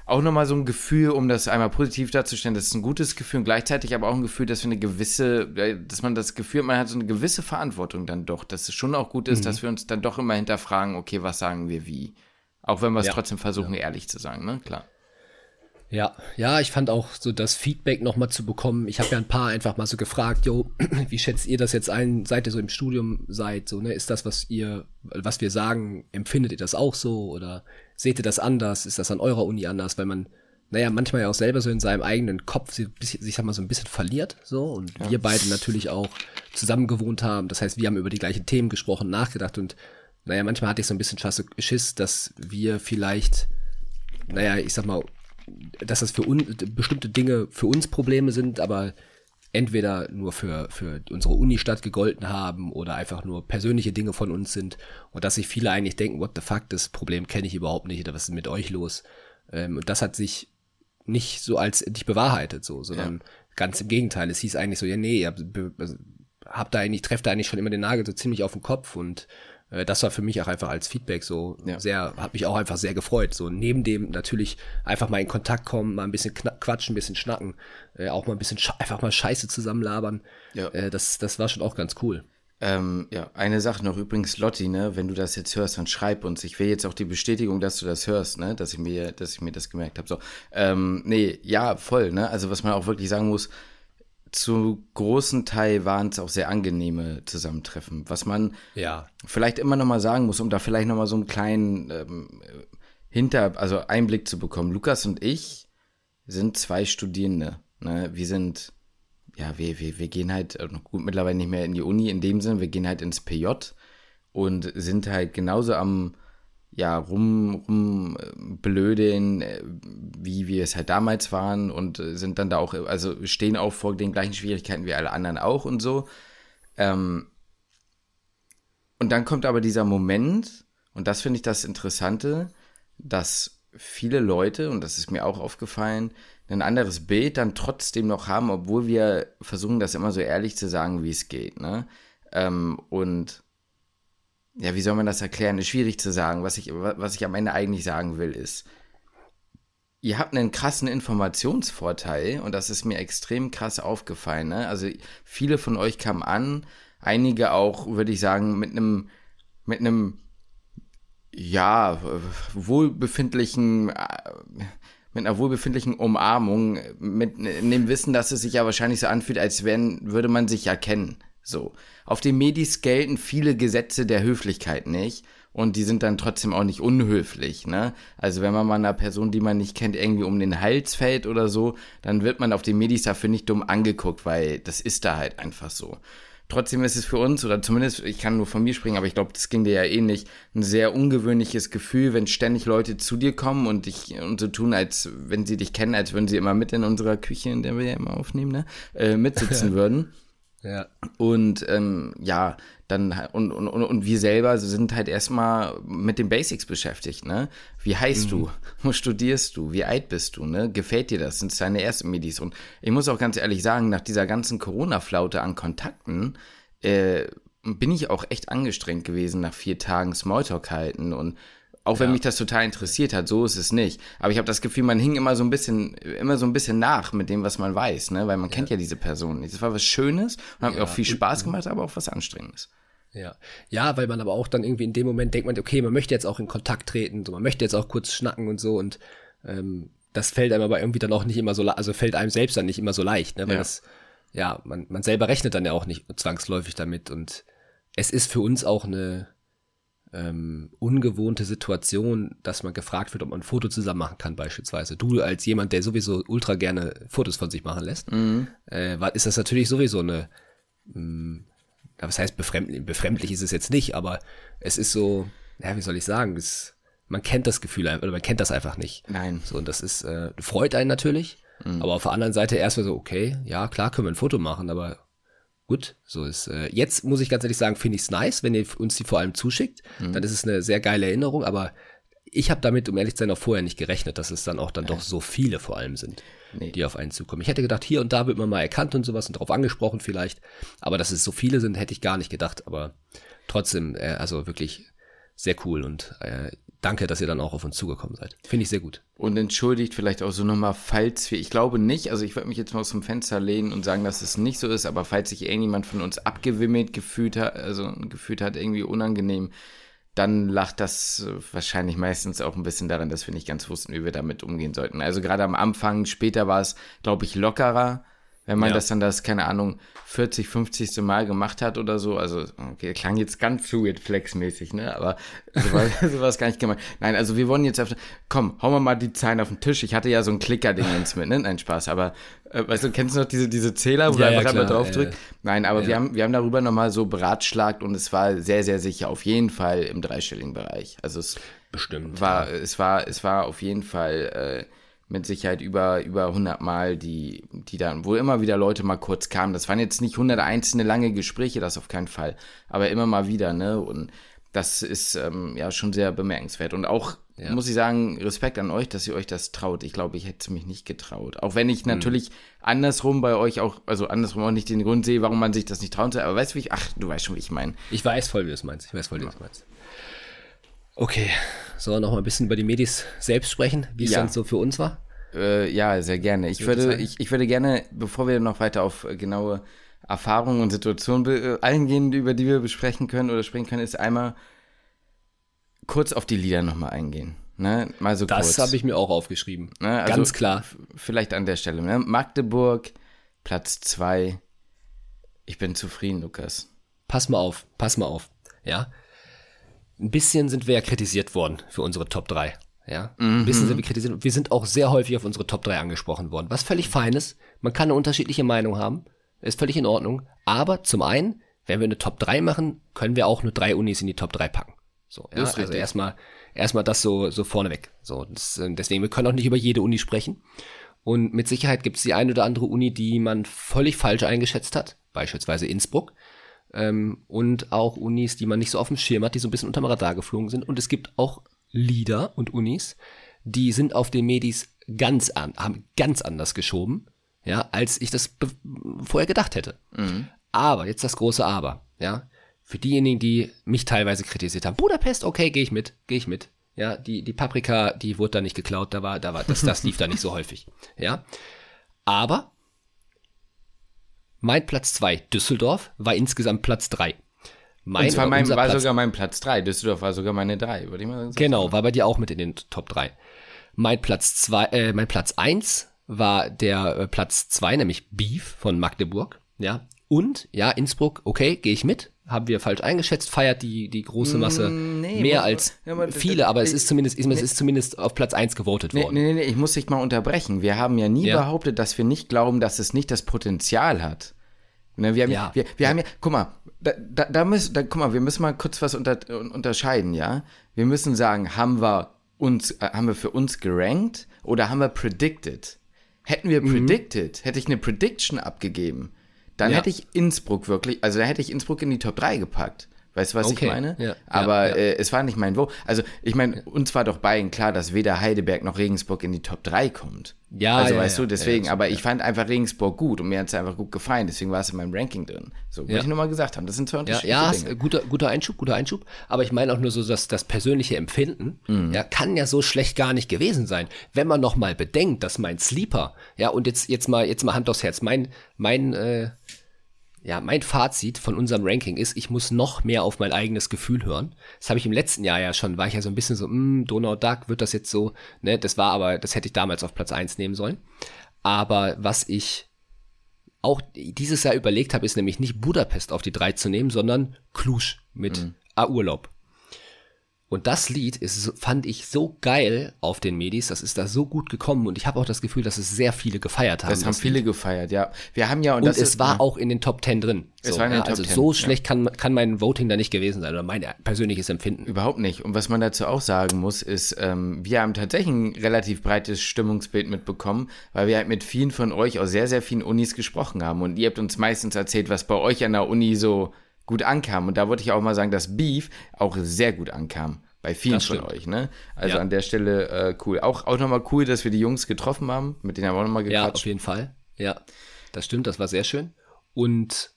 auch nochmal so ein Gefühl, um das einmal positiv darzustellen, das ist ein gutes Gefühl und gleichzeitig aber auch ein Gefühl, dass wir eine gewisse, äh, dass man das Gefühl hat, man hat so eine gewisse Verantwortung dann doch, dass es schon auch gut ist, dass wir uns dann doch immer hinterfragen, okay, was sagen wir wie? Auch wenn wir es Ja. trotzdem versuchen, ehrlich zu sagen, ne? Klar. Ja, ja, ich fand auch so das Feedback nochmal zu bekommen. Ich habe ja ein paar einfach mal so gefragt, jo, wie schätzt ihr das jetzt ein, seit ihr so im Studium seid? So, ne, ist das, was ihr, was wir sagen, empfindet ihr das auch so? Oder seht ihr das anders? Ist das an eurer Uni anders? Weil man, naja, manchmal ja auch selber so in seinem eigenen Kopf sich, sich sag mal, so ein bisschen verliert. So, und wir beide natürlich auch zusammen gewohnt haben. Das heißt, wir haben über die gleichen Themen gesprochen, nachgedacht und naja, manchmal hatte ich so ein bisschen Schiss, dass wir vielleicht naja, ich sag mal, dass das für uns bestimmte Dinge für uns Probleme sind, aber entweder nur für, für unsere Unistadt gegolten haben oder einfach nur persönliche Dinge von uns sind und dass sich viele eigentlich denken, what the fuck, das Problem kenne ich überhaupt nicht oder was ist mit euch los? Ähm, und das hat sich nicht so als nicht bewahrheitet, so, sondern ganz im Gegenteil. Es hieß eigentlich so, ja, nee, ihr habt, also, habt da eigentlich, trefft da eigentlich schon immer den Nagel so ziemlich auf den Kopf und das war für mich auch einfach als Feedback so Ja. sehr, hat mich auch einfach sehr gefreut. So neben dem natürlich einfach mal in Kontakt kommen, mal ein bisschen quatschen, ein bisschen schnacken, äh, auch mal ein bisschen sche- einfach mal Scheiße zusammenlabern. Ja. Äh, das, das war schon auch ganz cool. Ähm, ja, eine Sache noch übrigens, Lotti, ne, wenn du das jetzt hörst, dann schreib uns. Ich will jetzt auch die Bestätigung, dass du das hörst, ne, dass ich mir, dass ich mir das gemerkt habe. So, ähm, nee, ja, voll, ne. Also was man auch wirklich sagen muss, zu großen Teil waren es auch sehr angenehme Zusammentreffen. Was man Ja. vielleicht immer noch mal sagen muss, um da vielleicht noch mal so einen kleinen ähm, Hinter, also Einblick zu bekommen. Lukas und ich sind zwei Studierende. Ne? Wir sind, ja, wir, wir, wir gehen halt, äh, gut, mittlerweile nicht mehr in die Uni in dem Sinne, wir gehen halt ins PJ und sind halt genauso am, ja, rum, rum äh, blödeln, äh, wie wir es halt damals waren und äh, sind dann da auch, also stehen auch vor den gleichen Schwierigkeiten wie alle anderen auch und so. Ähm, und dann kommt aber dieser Moment, und das finde ich das Interessante, dass viele Leute, und das ist mir auch aufgefallen, ein anderes Bild dann trotzdem noch haben, obwohl wir versuchen, das immer so ehrlich zu sagen, wie es geht. Ne? Ähm, und ja, wie soll man das erklären? Ist schwierig zu sagen. Was ich, was ich am Ende eigentlich sagen will, ist, ihr habt einen krassen Informationsvorteil und das ist mir extrem krass aufgefallen. Ne? Also viele von euch kamen an, einige auch, würde ich sagen, mit einem, mit einem, ja, wohlbefindlichen, mit einer wohlbefindlichen Umarmung, mit dem Wissen, dass es sich ja wahrscheinlich so anfühlt, als wenn, würde man sich ja kennen. So. Auf den Medis gelten viele Gesetze der Höflichkeit nicht und die sind dann trotzdem auch nicht unhöflich, ne? Also wenn man mal einer Person, die man nicht kennt, irgendwie um den Hals fällt oder so, dann wird man auf den Medis dafür nicht dumm angeguckt, weil das ist da halt einfach so. Trotzdem ist es für uns, oder zumindest, ich kann nur von mir springen, aber ich glaube, das ging dir ja ähnlich, ein sehr ungewöhnliches Gefühl, wenn ständig Leute zu dir kommen und dich und so tun, als wenn sie dich kennen, als würden sie immer mit in unserer Küche, in der wir ja immer aufnehmen, ne, äh, mitsitzen würden. Ja. Und ähm, ja, dann und, und, und wir selber sind halt erstmal mit den Basics beschäftigt, ne? Wie heißt mhm. du? Wo studierst du? Wie alt bist du, ne? Gefällt dir das? Sind es deine ersten Medis? Und ich muss auch ganz ehrlich sagen, nach dieser ganzen Corona-Flaute an Kontakten, äh, bin ich auch echt angestrengt gewesen nach vier Tagen Smalltalk halten und auch wenn ja. mich das total interessiert hat, so ist es nicht. Aber ich habe das Gefühl, man hing immer so ein bisschen, immer so ein bisschen nach mit dem, was man weiß, ne? Weil man ja. kennt ja diese Person nicht. Das war was Schönes und hat ja. mir auch viel Spaß gemacht, aber auch was Anstrengendes. Ja. Ja, weil man aber auch dann irgendwie in dem Moment denkt man, okay, man möchte jetzt auch in Kontakt treten, so man möchte jetzt auch kurz schnacken und so und ähm, das fällt einem aber irgendwie dann auch nicht immer so, also fällt einem selbst dann nicht immer so leicht, ne? Weil ja. das, ja, man, man selber rechnet dann ja auch nicht zwangsläufig damit und es ist für uns auch eine, ähm, ungewohnte Situation, dass man gefragt wird, ob man ein Foto zusammen machen kann, beispielsweise. Du als jemand, der sowieso ultra gerne Fotos von sich machen lässt, mhm. äh, ist das natürlich sowieso eine, mh, hm, was heißt befremdlich, befremdlich ist es jetzt nicht, aber es ist so, ja, wie soll ich sagen, es, man kennt das Gefühl, oder man kennt das einfach nicht. Nein. So, und das ist, äh, freut einen natürlich, mhm. aber auf der anderen Seite erstmal so, okay, ja, klar können wir ein Foto machen, aber gut, so ist. Äh, jetzt muss ich ganz ehrlich sagen, finde ich es nice, wenn ihr uns die vor allem zuschickt. Mhm. Dann ist es eine sehr geile Erinnerung, aber ich habe damit, um ehrlich zu sein, auch vorher nicht gerechnet, dass es dann auch dann ja. doch so viele vor allem sind, nee. die auf einen zukommen. Ich hätte gedacht, hier und da wird man mal erkannt und sowas und darauf angesprochen vielleicht, aber dass es so viele sind, hätte ich gar nicht gedacht. Aber trotzdem, äh, also wirklich sehr cool und äh, danke, dass ihr dann auch auf uns zugekommen seid. Finde ich sehr gut. Und entschuldigt vielleicht auch so nochmal, falls wir, ich glaube nicht, also ich würde mich jetzt mal aus dem Fenster lehnen und sagen, dass es nicht so ist, aber falls sich irgendjemand von uns abgewimmelt gefühlt hat, also gefühlt hat, irgendwie unangenehm, dann lacht das wahrscheinlich meistens auch ein bisschen daran, dass wir nicht ganz wussten, wie wir damit umgehen sollten. Also gerade am Anfang, später war es, glaube ich, lockerer wenn man ja. das dann das, keine Ahnung, 40, 50. Mal gemacht hat oder so. Also, okay, klang jetzt ganz zu weird flexmäßig, ne? Aber so war, so war es gar nicht gemeint. Nein, also wir wollen jetzt auf, komm, hauen wir mal die Zahlen auf den Tisch. Ich hatte ja so ein Klicker-Ding jetzt mit, ne? Nein, Spaß. Aber, äh, weißt du, kennst du noch diese, diese Zähler, wo ja, du einfach ja, drauf drückt? Ja. Nein, aber wir haben, wir haben darüber nochmal so beratschlagt und es war sehr, sehr sicher auf jeden Fall im dreistelligen Bereich. Also es Bestimmt. War, es war, es war auf jeden Fall, äh, mit Sicherheit über, über 100 Mal, die, die dann, wo immer wieder Leute mal kurz kamen. Das waren jetzt nicht 100 einzelne lange Gespräche, das auf keinen Fall, aber immer mal wieder, ne? Und das ist ähm, ja schon sehr bemerkenswert. Und auch, ja. muss ich sagen, Respekt an euch, dass ihr euch das traut. Ich glaube, ich hätte es mich nicht getraut. Auch wenn ich mhm. natürlich andersrum bei euch auch, also andersrum auch nicht den Grund sehe, warum man sich das nicht trauen soll. Aber weißt du, wie ich, ach, du weißt schon, wie ich meine. Ich weiß voll, wie du es meinst. Ich weiß voll, wie du es meinst. Okay, sollen wir noch mal ein bisschen über die Medis selbst sprechen, wie es ja. dann so für uns war? Äh, ja, sehr gerne. Ich würde, ich, ich würde gerne, bevor wir noch weiter auf äh, genaue Erfahrungen und Situationen äh, eingehen, über die wir besprechen können oder sprechen können, ist einmal kurz auf die Lieder nochmal eingehen. Ne? Mal so das habe ich mir auch aufgeschrieben. Ne? Also Ganz klar. Vielleicht an der Stelle. Ne? Magdeburg, Platz 2. Ich bin zufrieden, Lukas. Pass mal auf, pass mal auf. Ja, ein bisschen sind wir ja kritisiert worden für unsere Top 3. Ja, mhm. ein bisschen sind wir kritisiert. Wir sind auch sehr häufig auf unsere Top 3 angesprochen worden, was völlig fein ist. Man kann eine unterschiedliche Meinung haben, ist völlig in Ordnung. Aber zum einen, wenn wir eine Top 3 machen, können wir auch nur drei Unis in die Top 3 packen. So, ja, also erstmal erstmal das so so vorneweg. So, das, äh, deswegen wir können auch nicht über jede Uni sprechen. Und mit Sicherheit gibt es die eine oder andere Uni, die man völlig falsch eingeschätzt hat, beispielsweise Innsbruck. Ähm, und auch Unis, die man nicht so auf dem Schirm hat, die so ein bisschen unterm Radar geflogen sind. Und es gibt auch Lieder und Unis, die sind auf den Medis ganz an, haben ganz anders geschoben, ja, als ich das vorher gedacht hätte. Mhm. Aber, jetzt das große Aber, ja. Für diejenigen, die mich teilweise kritisiert haben, Budapest, okay, gehe ich mit, gehe ich mit. Ja, die, die Paprika, die wurde da nicht geklaut, da war, da war, das, das lief da nicht so häufig. Ja. Aber mein Platz zwei Düsseldorf, war insgesamt Platz drei mein, Und zwar mein, war Platz, sogar mein Platz 3. Düsseldorf war sogar meine 3, würde ich mal sagen. Genau, war bei dir auch mit in den Top 3. Mein Platz 2, äh, mein Platz 1 war der äh, Platz 2, nämlich Beef von Magdeburg. Ja. Und, ja, Innsbruck, okay, gehe ich mit. Haben wir falsch eingeschätzt, feiert die, die große Masse mm, nee, mehr als ja, aber, viele, aber es ist zumindest, nee, es ist zumindest auf Platz 1 gewotet worden. Nee, nee, nee, ich muss dich mal unterbrechen. Wir haben ja nie ja. behauptet, dass wir nicht glauben, dass es nicht das Potenzial hat. Ne, wir haben ja, wir, wir haben ja, guck mal, da, da, da müssen, da, guck mal, wir müssen mal kurz was unter, unterscheiden, ja. Wir müssen sagen, haben wir uns, äh, haben wir für uns gerankt oder haben wir predicted? Hätten wir mhm. predicted, hätte ich eine Prediction abgegeben, dann ja. hätte ich Innsbruck wirklich, also da hätte ich Innsbruck in die Top 3 gepackt. Weißt du, was okay. ich meine? Ja, Aber ja, ja. Äh, es war nicht mein Wo. Also, ich meine, uns war doch beiden klar, dass weder Heidelberg noch Regensburg in die Top 3 kommt. Ja, also, weißt du, deswegen, aber ich fand einfach Regensburg gut und mir hat es einfach gut gefallen, deswegen war es in meinem Ranking drin. So, wollte ich nur mal gesagt haben. Das sind zwei unterschiedliche ja, ja, Dinge. Guter, guter Einschub, guter Einschub. Aber ich meine auch nur so, dass das persönliche Empfinden, mhm. ja, kann ja so schlecht gar nicht gewesen sein. Wenn man noch mal bedenkt, dass mein Sleeper, ja, und jetzt, jetzt mal, jetzt mal Hand aufs Herz, mein, mein, äh, ja, mein Fazit von unserem Ranking ist, ich muss noch mehr auf mein eigenes Gefühl hören. Das habe ich im letzten Jahr ja schon, war ich ja so ein bisschen so, mh, Donau Duck, wird das jetzt so, ne, das war aber, das hätte ich damals auf Platz eins nehmen sollen. Aber was ich auch dieses Jahr überlegt habe, ist nämlich nicht Budapest auf die drei zu nehmen, sondern Klusch mit mhm. A-Urlaub. Und das Lied ist, fand ich so geil auf den Medis, das ist da so gut gekommen und ich habe auch das Gefühl, dass es sehr viele gefeiert haben. Das haben das viele Lied. gefeiert, ja. Wir haben ja und, und es ist, war ja. auch in den Top Ten drin. Es so, war in den ja, Top also 10, so schlecht ja. kann, kann mein Voting da nicht gewesen sein oder mein persönliches Empfinden. Überhaupt nicht. Und was man dazu auch sagen muss, ist, ähm, wir haben tatsächlich ein relativ breites Stimmungsbild mitbekommen, weil wir halt mit vielen von euch aus sehr, sehr vielen Unis gesprochen haben und ihr habt uns meistens erzählt, was bei euch an der Uni so gut ankam. Und da wollte ich auch mal sagen, dass Beef auch sehr gut ankam. Bei vielen von euch, ne? Also ja. an der Stelle äh, cool. Auch, auch nochmal cool, dass wir die Jungs getroffen haben. Mit denen haben wir auch nochmal gequatscht. Ja, auf jeden Fall. Ja, das stimmt, das war sehr schön. Und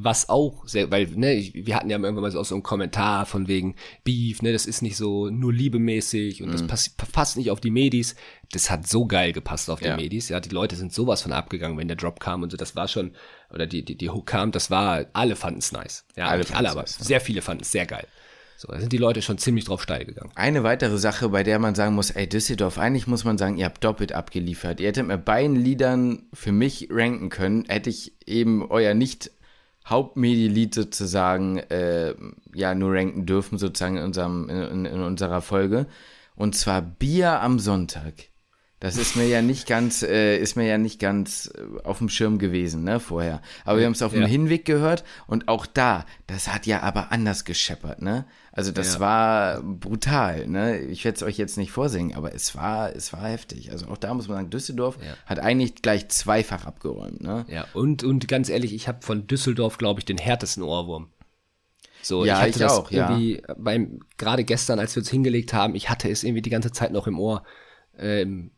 was auch sehr, weil, ne, wir hatten ja irgendwann mal so, so einen Kommentar von wegen Beef, ne, das ist nicht so nur liebemäßig und mm. das mhm. passt, passt nicht auf die Medis. Das hat so geil gepasst auf die ja. Medis, ja, die Leute sind sowas von abgegangen, wenn der Drop kam und so, das war schon, oder die, die, die Hook kam, das war, alle fanden es nice. Ja, alle alle, aber nice, sehr viele fanden es sehr geil. So, da sind die Leute schon ziemlich drauf steil gegangen. Eine weitere Sache, bei der man sagen muss, ey, Düsseldorf, eigentlich muss man sagen, ihr habt doppelt abgeliefert. Ihr hättet mit beiden Liedern für mich ranken können, hätte ich eben euer nicht Hauptmedielied sozusagen äh, ja nur ranken dürfen, sozusagen in, unserem, in, in unserer Folge. Und zwar Bier am Sonntag. Das ist mir ja nicht ganz, äh, ist mir ja nicht ganz äh, auf dem Schirm gewesen, ne, vorher. Aber wir haben es auf dem ja. Hinweg gehört und auch da, das hat ja aber anders gescheppert, ne? Also das ja. war brutal, ne? Ich werde es euch jetzt nicht vorsingen, aber es war, es war heftig. Also auch da muss man sagen, Düsseldorf ja. hat eigentlich gleich zweifach abgeräumt, ne? Ja, und, und ganz ehrlich, ich habe von Düsseldorf, glaube ich, den härtesten Ohrwurm. So, ja, ich, ich auch, irgendwie ja. beim, gerade gestern, als wir uns hingelegt haben, ich hatte es irgendwie die ganze Zeit noch im Ohr. Ähm,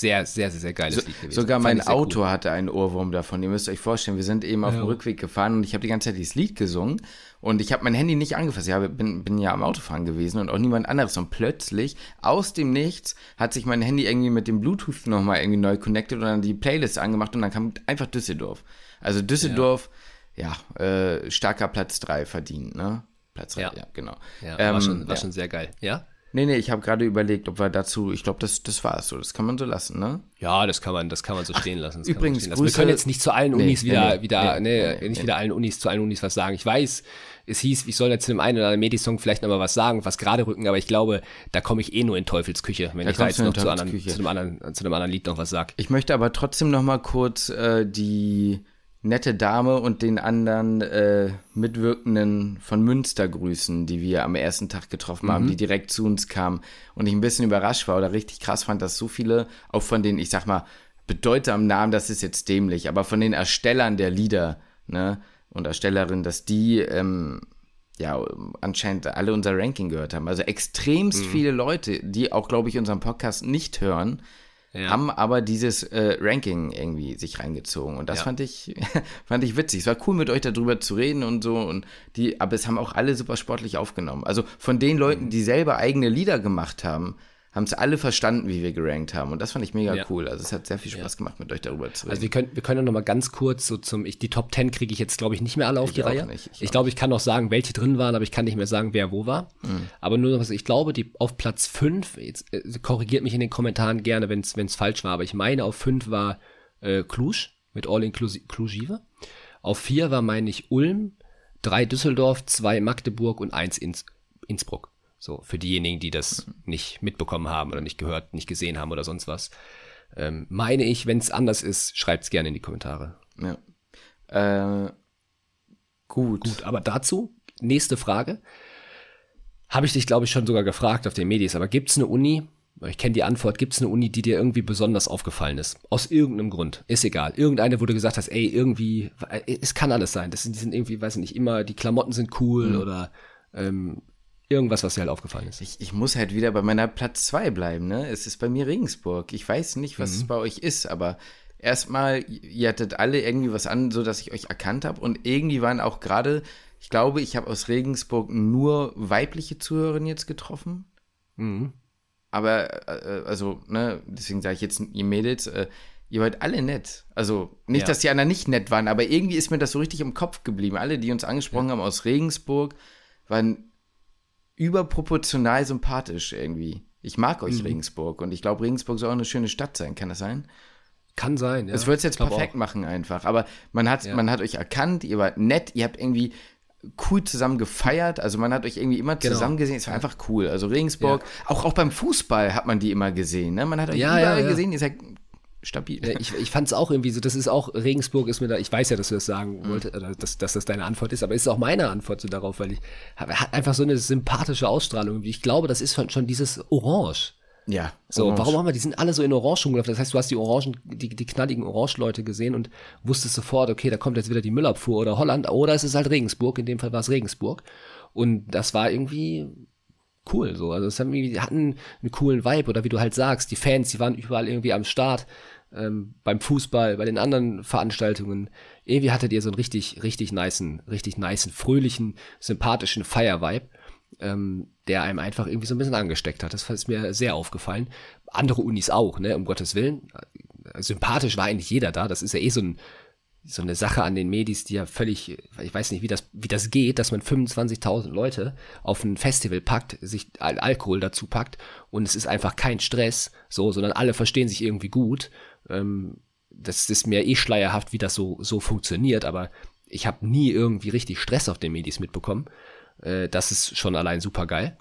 sehr, sehr, sehr, sehr geiles so, Lied gewesen. Sogar mein Auto cool. hatte einen Ohrwurm davon. Ihr müsst euch vorstellen, wir sind eben auf ja. dem Rückweg gefahren und ich habe die ganze Zeit dieses Lied gesungen und ich habe mein Handy nicht angefasst. Ich bin, bin ja am Autofahren gewesen und auch niemand anderes. Und plötzlich, aus dem Nichts, hat sich mein Handy irgendwie mit dem Bluetooth nochmal irgendwie neu connected und dann die Playlist angemacht und dann kam einfach Düsseldorf. Also Düsseldorf, ja, ja äh, starker Platz 3 verdient, ne? Platz 3, ja. ja, genau. Ja, ähm, war, schon, war schon sehr geil, ja? Nee, nee, ich habe gerade überlegt, ob wir dazu, ich glaube, das, das war es so. Das kann man so lassen, ne? Ja, das kann man, das kann man so Ach, stehen lassen. übrigens, stehen lassen. wir können jetzt nicht zu allen Unis nee, wieder, nee, wieder, nee, nee nicht wieder allen Unis zu allen Unis was sagen. Ich weiß, es hieß, ich soll jetzt zu dem einen oder anderen Medisong vielleicht noch mal was sagen, was gerade rücken, aber ich glaube, da komme ich eh nur in Teufelsküche, wenn da ich da jetzt noch zu, anderen, zu, einem anderen, zu einem anderen Lied noch was sage. Ich möchte aber trotzdem noch mal kurz äh, die nette Dame und den anderen äh, Mitwirkenden von Münster grüßen, die wir am ersten Tag getroffen mhm. haben, die direkt zu uns kamen. Und ich ein bisschen überrascht war oder richtig krass fand, dass so viele, auch von den, ich sag mal, bedeutsamen Namen, das ist jetzt dämlich, aber von den Erstellern der Lieder, ne, und Erstellerinnen, dass die ähm, ja anscheinend alle unser Ranking gehört haben. Also extremst mhm. viele Leute, die auch, glaube ich, unseren Podcast nicht hören, ja. haben aber dieses äh, Ranking irgendwie sich reingezogen. Und das ja. fand ich, fand ich witzig. Es war cool, mit euch darüber zu reden und so. Und die, aber es haben auch alle super sportlich aufgenommen. Also von den Leuten, mhm. die selber eigene Lieder gemacht haben, haben es alle verstanden, wie wir gerankt haben. Und das fand ich mega ja. cool. Also es hat sehr viel Spaß ja. gemacht, mit euch darüber zu reden. Also wir können, wir können noch mal ganz kurz so zum, ich, die Top 10 kriege ich jetzt, glaube ich, nicht mehr alle auf ich die Reihe. Nicht, ich, ich glaube, ich kann noch sagen, welche drin waren, aber ich kann nicht mehr sagen, wer wo war. Mhm. Aber nur noch, ich glaube, die auf Platz 5, jetzt äh, korrigiert mich in den Kommentaren gerne, wenn es falsch war, aber ich meine, auf 5 war äh, Cluj mit All Inclusive. Auf 4 war, meine ich, Ulm, 3 Düsseldorf, 2 Magdeburg und 1 Inns Innsbruck. So, für diejenigen, die das nicht mitbekommen haben oder nicht gehört, nicht gesehen haben oder sonst was. Ähm, meine ich, wenn es anders ist, schreibt es gerne in die Kommentare. Ja. Äh, gut. Gut, aber dazu, nächste Frage. Habe ich dich, glaube ich, schon sogar gefragt auf den Medis, aber gibt es eine Uni, ich kenne die Antwort, gibt es eine Uni, die dir irgendwie besonders aufgefallen ist? Aus irgendeinem Grund. Ist egal. Irgendeine, wo du gesagt hast, ey, irgendwie, es kann alles sein. Das sind, die sind irgendwie, weiß ich nicht, immer, die Klamotten sind cool mhm. oder ähm, Irgendwas, was dir halt aufgefallen ist. Ich, ich muss halt wieder bei meiner Platz 2 bleiben, ne? Es ist bei mir Regensburg. Ich weiß nicht, was mhm. es bei euch ist, aber erstmal, ihr hattet alle irgendwie was an, so dass ich euch erkannt habe. Und irgendwie waren auch gerade, ich glaube, ich habe aus Regensburg nur weibliche Zuhörerinnen jetzt getroffen. Mhm. Aber, äh, also, ne, deswegen sage ich jetzt, ihr Mädels, äh, ihr wart alle nett. Also, nicht, ja. dass die anderen nicht nett waren, aber irgendwie ist mir das so richtig im Kopf geblieben. Alle, die uns angesprochen ja. haben aus Regensburg, waren überproportional sympathisch irgendwie. Ich mag euch mhm. Regensburg und ich glaube, Regensburg soll auch eine schöne Stadt sein. Kann das sein? Kann sein, ja. Das wird es jetzt perfekt auch. machen einfach. Aber man hat, ja. man hat euch erkannt, ihr wart nett, ihr habt irgendwie cool zusammen gefeiert. Also man hat euch irgendwie immer genau. zusammen gesehen. Es war einfach cool. Also Regensburg, ja. auch, auch beim Fußball hat man die immer gesehen. Ne? Man hat euch ja, überall gesehen, ihr seid stabil. Ich ich fand es auch irgendwie so, das ist auch, Regensburg ist mir da, ich weiß ja, dass du das sagen mhm. wolltest, oder dass, dass das deine Antwort ist, aber es ist auch meine Antwort so darauf, weil ich, hat einfach so eine sympathische Ausstrahlung. Ich glaube, das ist schon, schon dieses Orange. Ja. So, Orange. warum haben wir, die sind alle so in Orange rumgelaufen. Das heißt, du hast die Orangen, die, die knalligen Orange-Leute gesehen und wusstest sofort, okay, da kommt jetzt wieder die Müllabfuhr oder Holland, oder es ist halt Regensburg, in dem Fall war es Regensburg. Und das war irgendwie cool, so. Also, es haben irgendwie, die hatten einen coolen Vibe, oder wie du halt sagst, die Fans, die waren überall irgendwie am Start ähm, beim Fußball, bei den anderen Veranstaltungen. Irgendwie hattet ihr so einen richtig, richtig niceen, richtig niceen, fröhlichen, sympathischen Fire-Vibe, ähm, der einem einfach irgendwie so ein bisschen angesteckt hat. Das ist mir sehr aufgefallen. Andere Unis auch, ne, um Gottes Willen. Sympathisch war eigentlich jeder da. Das ist ja eh so ein, so eine Sache an den Medis, die ja völlig, ich weiß nicht, wie das, wie das geht, dass man 25.000 Leute auf ein Festival packt, sich Al Alkohol dazu packt und es ist einfach kein Stress, so, sondern alle verstehen sich irgendwie gut ähm, das ist mir eh schleierhaft, wie das so, so funktioniert, aber ich habe nie irgendwie richtig Stress auf den Medis mitbekommen. Äh, das ist schon allein super geil.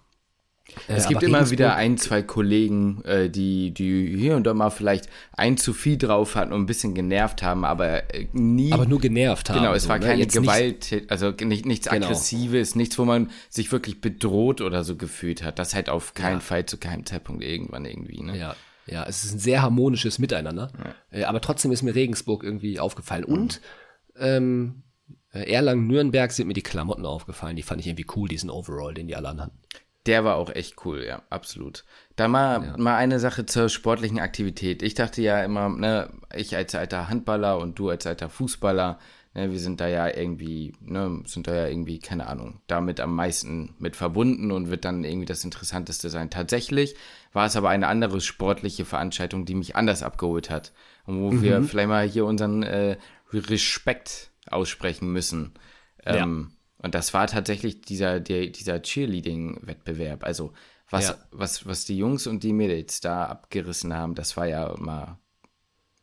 Äh, es gibt immer wieder ein, zwei Kollegen, äh, die, die hier und da mal vielleicht ein zu viel drauf hatten und ein bisschen genervt haben, aber äh, nie. Aber nur genervt haben. Genau, es war so, ne? keine Gewalt, nicht, also nicht, nichts genau. Aggressives, nichts, wo man sich wirklich bedroht oder so gefühlt hat. Das halt auf keinen ja. Fall zu keinem Zeitpunkt irgendwann irgendwie, ne? Ja. Ja, es ist ein sehr harmonisches Miteinander. Ja. Äh, aber trotzdem ist mir Regensburg irgendwie aufgefallen. Mhm. Und ähm, äh, Erlangen, Nürnberg sind mir die Klamotten aufgefallen. Die fand ich irgendwie cool, diesen Overall, den die alle anhatten. Der war auch echt cool, ja, absolut. Da mal, ja. mal eine Sache zur sportlichen Aktivität. Ich dachte ja immer, ne, ich als alter Handballer und du als alter Fußballer, Ne, wir sind da ja irgendwie, ne, sind da ja irgendwie, keine Ahnung, damit am meisten mit verbunden und wird dann irgendwie das Interessanteste sein. Tatsächlich war es aber eine andere sportliche Veranstaltung, die mich anders abgeholt hat. Und wo mhm. wir vielleicht mal hier unseren äh, Respekt aussprechen müssen. Ähm, ja. Und das war tatsächlich dieser, der, dieser Cheerleading-Wettbewerb. Also was, ja. was, was die Jungs und die Mädels da abgerissen haben, das war ja mal.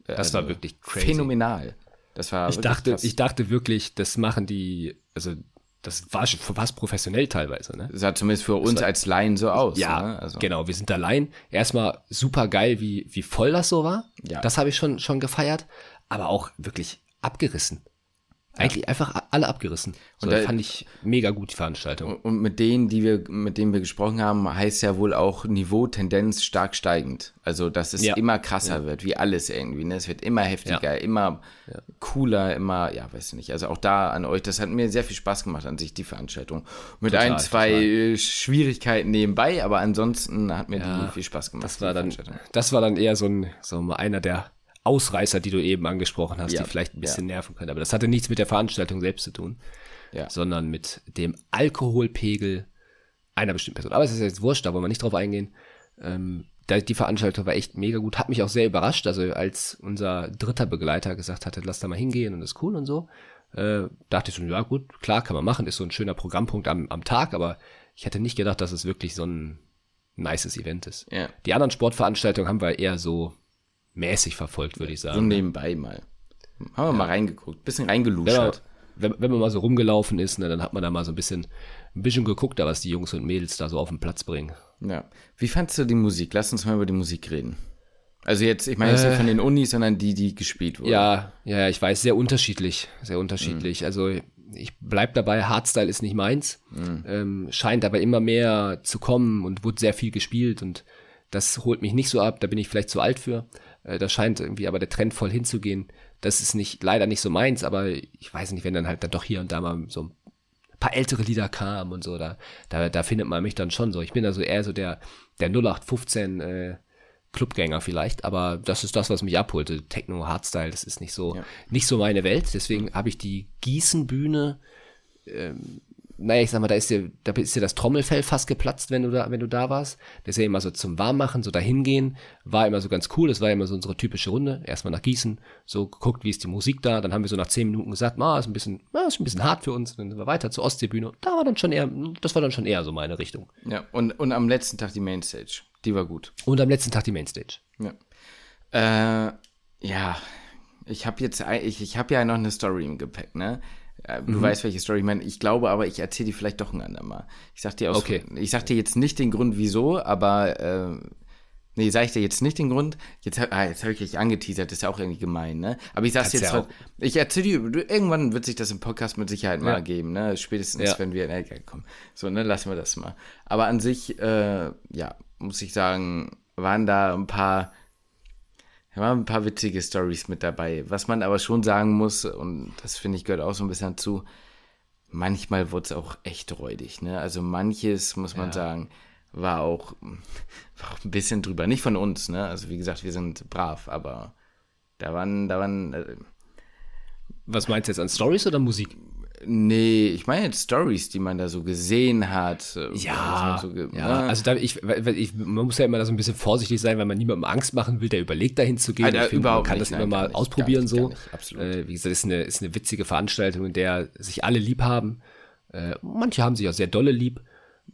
Äh, das war wirklich crazy. phänomenal. Das war ich dachte, krass. ich dachte wirklich, das machen die, also das war schon fast professionell teilweise. Ne? Das sah zumindest für uns war, als Laien so aus. Ja, ne? also. genau. Wir sind da Laien. Erstmal super geil, wie, wie voll das so war. Ja. Das habe ich schon, schon gefeiert. Aber auch wirklich abgerissen. Eigentlich einfach alle abgerissen. So, und da fand ich mega gut die Veranstaltung. Und mit denen, die wir, mit denen wir gesprochen haben, heißt ja wohl auch Niveau, Tendenz stark steigend. Also, dass es ja. immer krasser ja. wird, wie alles irgendwie. Ne? Es wird immer heftiger, ja. immer cooler, immer, ja, weiß ich nicht. Also auch da an euch, das hat mir sehr viel Spaß gemacht an sich, die Veranstaltung. Mit total, ein, zwei total. Schwierigkeiten nebenbei, aber ansonsten hat mir die viel Spaß gemacht. Das war dann, das war dann eher so ein, so einer der Ausreißer, die du eben angesprochen hast, ja. die vielleicht ein bisschen ja. nerven können. Aber das hatte nichts mit der Veranstaltung selbst zu tun, ja. sondern mit dem Alkoholpegel einer bestimmten Person. Aber es ist jetzt wurscht, da wollen wir nicht drauf eingehen. Ähm, die Veranstaltung war echt mega gut, hat mich auch sehr überrascht. Also als unser dritter Begleiter gesagt hatte, lass da mal hingehen und das ist cool und so, äh, dachte ich so, ja gut, klar kann man machen, ist so ein schöner Programmpunkt am, am Tag, aber ich hätte nicht gedacht, dass es wirklich so ein nices Event ist. Ja. Die anderen Sportveranstaltungen haben wir eher so mäßig verfolgt, würde ich sagen. So nebenbei mal. Haben wir ja. mal reingeguckt, bisschen reingeluschert. Wenn, wenn, wenn, man mal so rumgelaufen ist, ne, dann hat man da mal so ein bisschen, ein bisschen geguckt, was die Jungs und Mädels da so auf den Platz bringen. Ja. Wie fandst du die Musik? Lass uns mal über die Musik reden. Also jetzt, ich meine jetzt äh, nicht von den Unis, sondern die, die gespielt wurden. Ja, ja, ich weiß, sehr unterschiedlich, sehr unterschiedlich. Mhm. Also ich bleib dabei, Hardstyle ist nicht meins, mhm. ähm, scheint aber immer mehr zu kommen und wurde sehr viel gespielt und das holt mich nicht so ab, da bin ich vielleicht zu alt für. Äh, da scheint irgendwie aber der Trend voll hinzugehen. Das ist nicht, leider nicht so meins, aber ich weiß nicht, wenn dann halt dann doch hier und da mal so ein paar ältere Lieder kamen und so, da, da, da findet man mich dann schon so. Ich bin also eher so der, der 0815 äh, Clubgänger vielleicht, aber das ist das, was mich abholte. Techno, Hardstyle, das ist nicht so, ja. nicht so meine Welt. Deswegen habe ich die Gießenbühne ähm, naja, ich sag mal, da ist dir, da ist dir das Trommelfell fast geplatzt, wenn du da, wenn du da warst. Das ist ja immer so zum Warmmachen, so dahin gehen, war immer so ganz cool. Das war immer so unsere typische Runde. Erstmal nach Gießen, so geguckt, wie ist die Musik da. Dann haben wir so nach zehn Minuten gesagt, ah, ist ein bisschen, ah, ist ein bisschen hart für uns. Dann sind wir weiter zur Ostseebühne. Da war dann schon eher, das war dann schon eher so meine Richtung. Ja, und, und am letzten Tag die Mainstage. Die war gut. Und am letzten Tag die Mainstage. Ja. Äh, ja. Ich habe jetzt, ich, ich habe ja noch eine Story im Gepäck, ne? Äh, du mhm. weißt, welche Story ich meine. Ich glaube aber, ich erzähle die vielleicht doch ein andermal. Ich sag dir aus, okay. ich sag dir jetzt nicht den Grund, wieso, aber äh, nee, sag ich dir jetzt nicht den Grund. Jetzt, ah, jetzt habe ich dich angeteasert, das ist ja auch irgendwie gemein, ne? Aber ich sag's jetzt, ja ich erzähle dir, irgendwann wird sich das im Podcast mit Sicherheit mal ja. geben, ne? Spätestens, ja. wenn wir, ne, komm, so, ne, lassen wir das mal. Aber an sich, äh, ja, muss ich sagen, waren da ein paar da waren ein paar witzige Stories mit dabei. Was man aber schon sagen muss, und das finde ich gehört auch so ein bisschen dazu, manchmal wurde es auch echt räudig. Ne? Also manches, muss man ja. sagen, war auch, war auch ein bisschen drüber. Nicht von uns, ne? Also wie gesagt, wir sind brav, aber da waren, da waren. Äh, Was meinst du jetzt an Stories oder Musik? Nee, ich meine jetzt Stories, die man da so gesehen hat. Äh, ja, so, ja. Ne? also da, ich, ich, man muss ja immer da so ein bisschen vorsichtig sein, weil man niemandem Angst machen will, der überlegt, dahin zu gehen. Alter, finde, man kann nicht, das nein, immer mal nicht, ausprobieren nicht, so. Nicht, absolut. Äh, wie gesagt, ist eine, ist eine witzige Veranstaltung, in der sich alle lieb haben. Äh, manche haben sich auch sehr dolle lieb.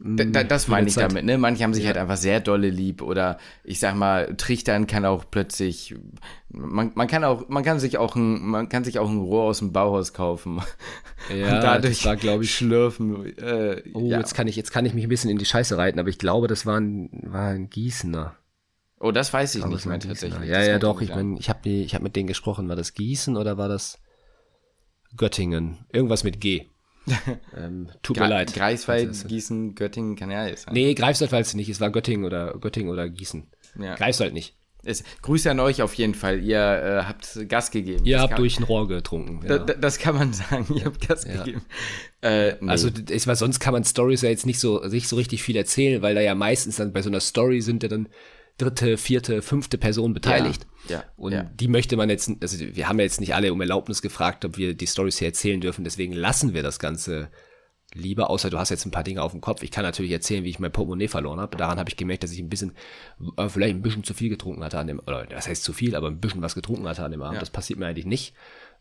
Da, das meine ich Zeit. damit, ne? Manche haben sich ja. halt einfach sehr dolle lieb oder ich sag mal, trichtern kann auch plötzlich, man, man kann auch, man kann sich auch ein, man kann sich auch ein Rohr aus dem Bauhaus kaufen. Ja, und dadurch war, glaube ich, schlürfen. Äh, oh, ja. jetzt kann ich, jetzt kann ich mich ein bisschen in die Scheiße reiten, aber ich glaube, das war ein, war ein Gießener. Oh, das weiß ich, ich nicht mehr tatsächlich. Ja, ja, doch, ich meine, ich habe ich hab mit denen gesprochen. War das Gießen oder war das Göttingen? Irgendwas mit G. ähm, tut Gra mir leid. Greifswald, also, Gießen, Göttingen kann ja sein. Nee, Greifswald war es nicht. Es war Göttingen oder Göttingen oder Gießen. Ja. Greifswald nicht. Es, Grüße an euch auf jeden Fall. Ihr äh, habt Gas gegeben. Ihr das habt durch ein Rohr getrunken. Ja. Da, das kann man sagen. Ihr habt Gas ja. gegeben. Äh, nee. Also ich weiß, sonst kann man Stories ja jetzt nicht so nicht so richtig viel erzählen, weil da ja meistens dann bei so einer Story sind ja dann dritte, vierte, fünfte Person beteiligt. Ja, ja, und ja. die möchte man jetzt, also wir haben ja jetzt nicht alle um Erlaubnis gefragt, ob wir die Stories hier erzählen dürfen, deswegen lassen wir das Ganze lieber, außer du hast jetzt ein paar Dinge auf dem Kopf. Ich kann natürlich erzählen, wie ich mein Portemonnaie verloren habe. Daran habe ich gemerkt, dass ich ein bisschen, äh, vielleicht ein bisschen zu viel getrunken hatte an dem, oder das heißt zu viel, aber ein bisschen was getrunken hatte an dem Abend. Das passiert mir eigentlich nicht.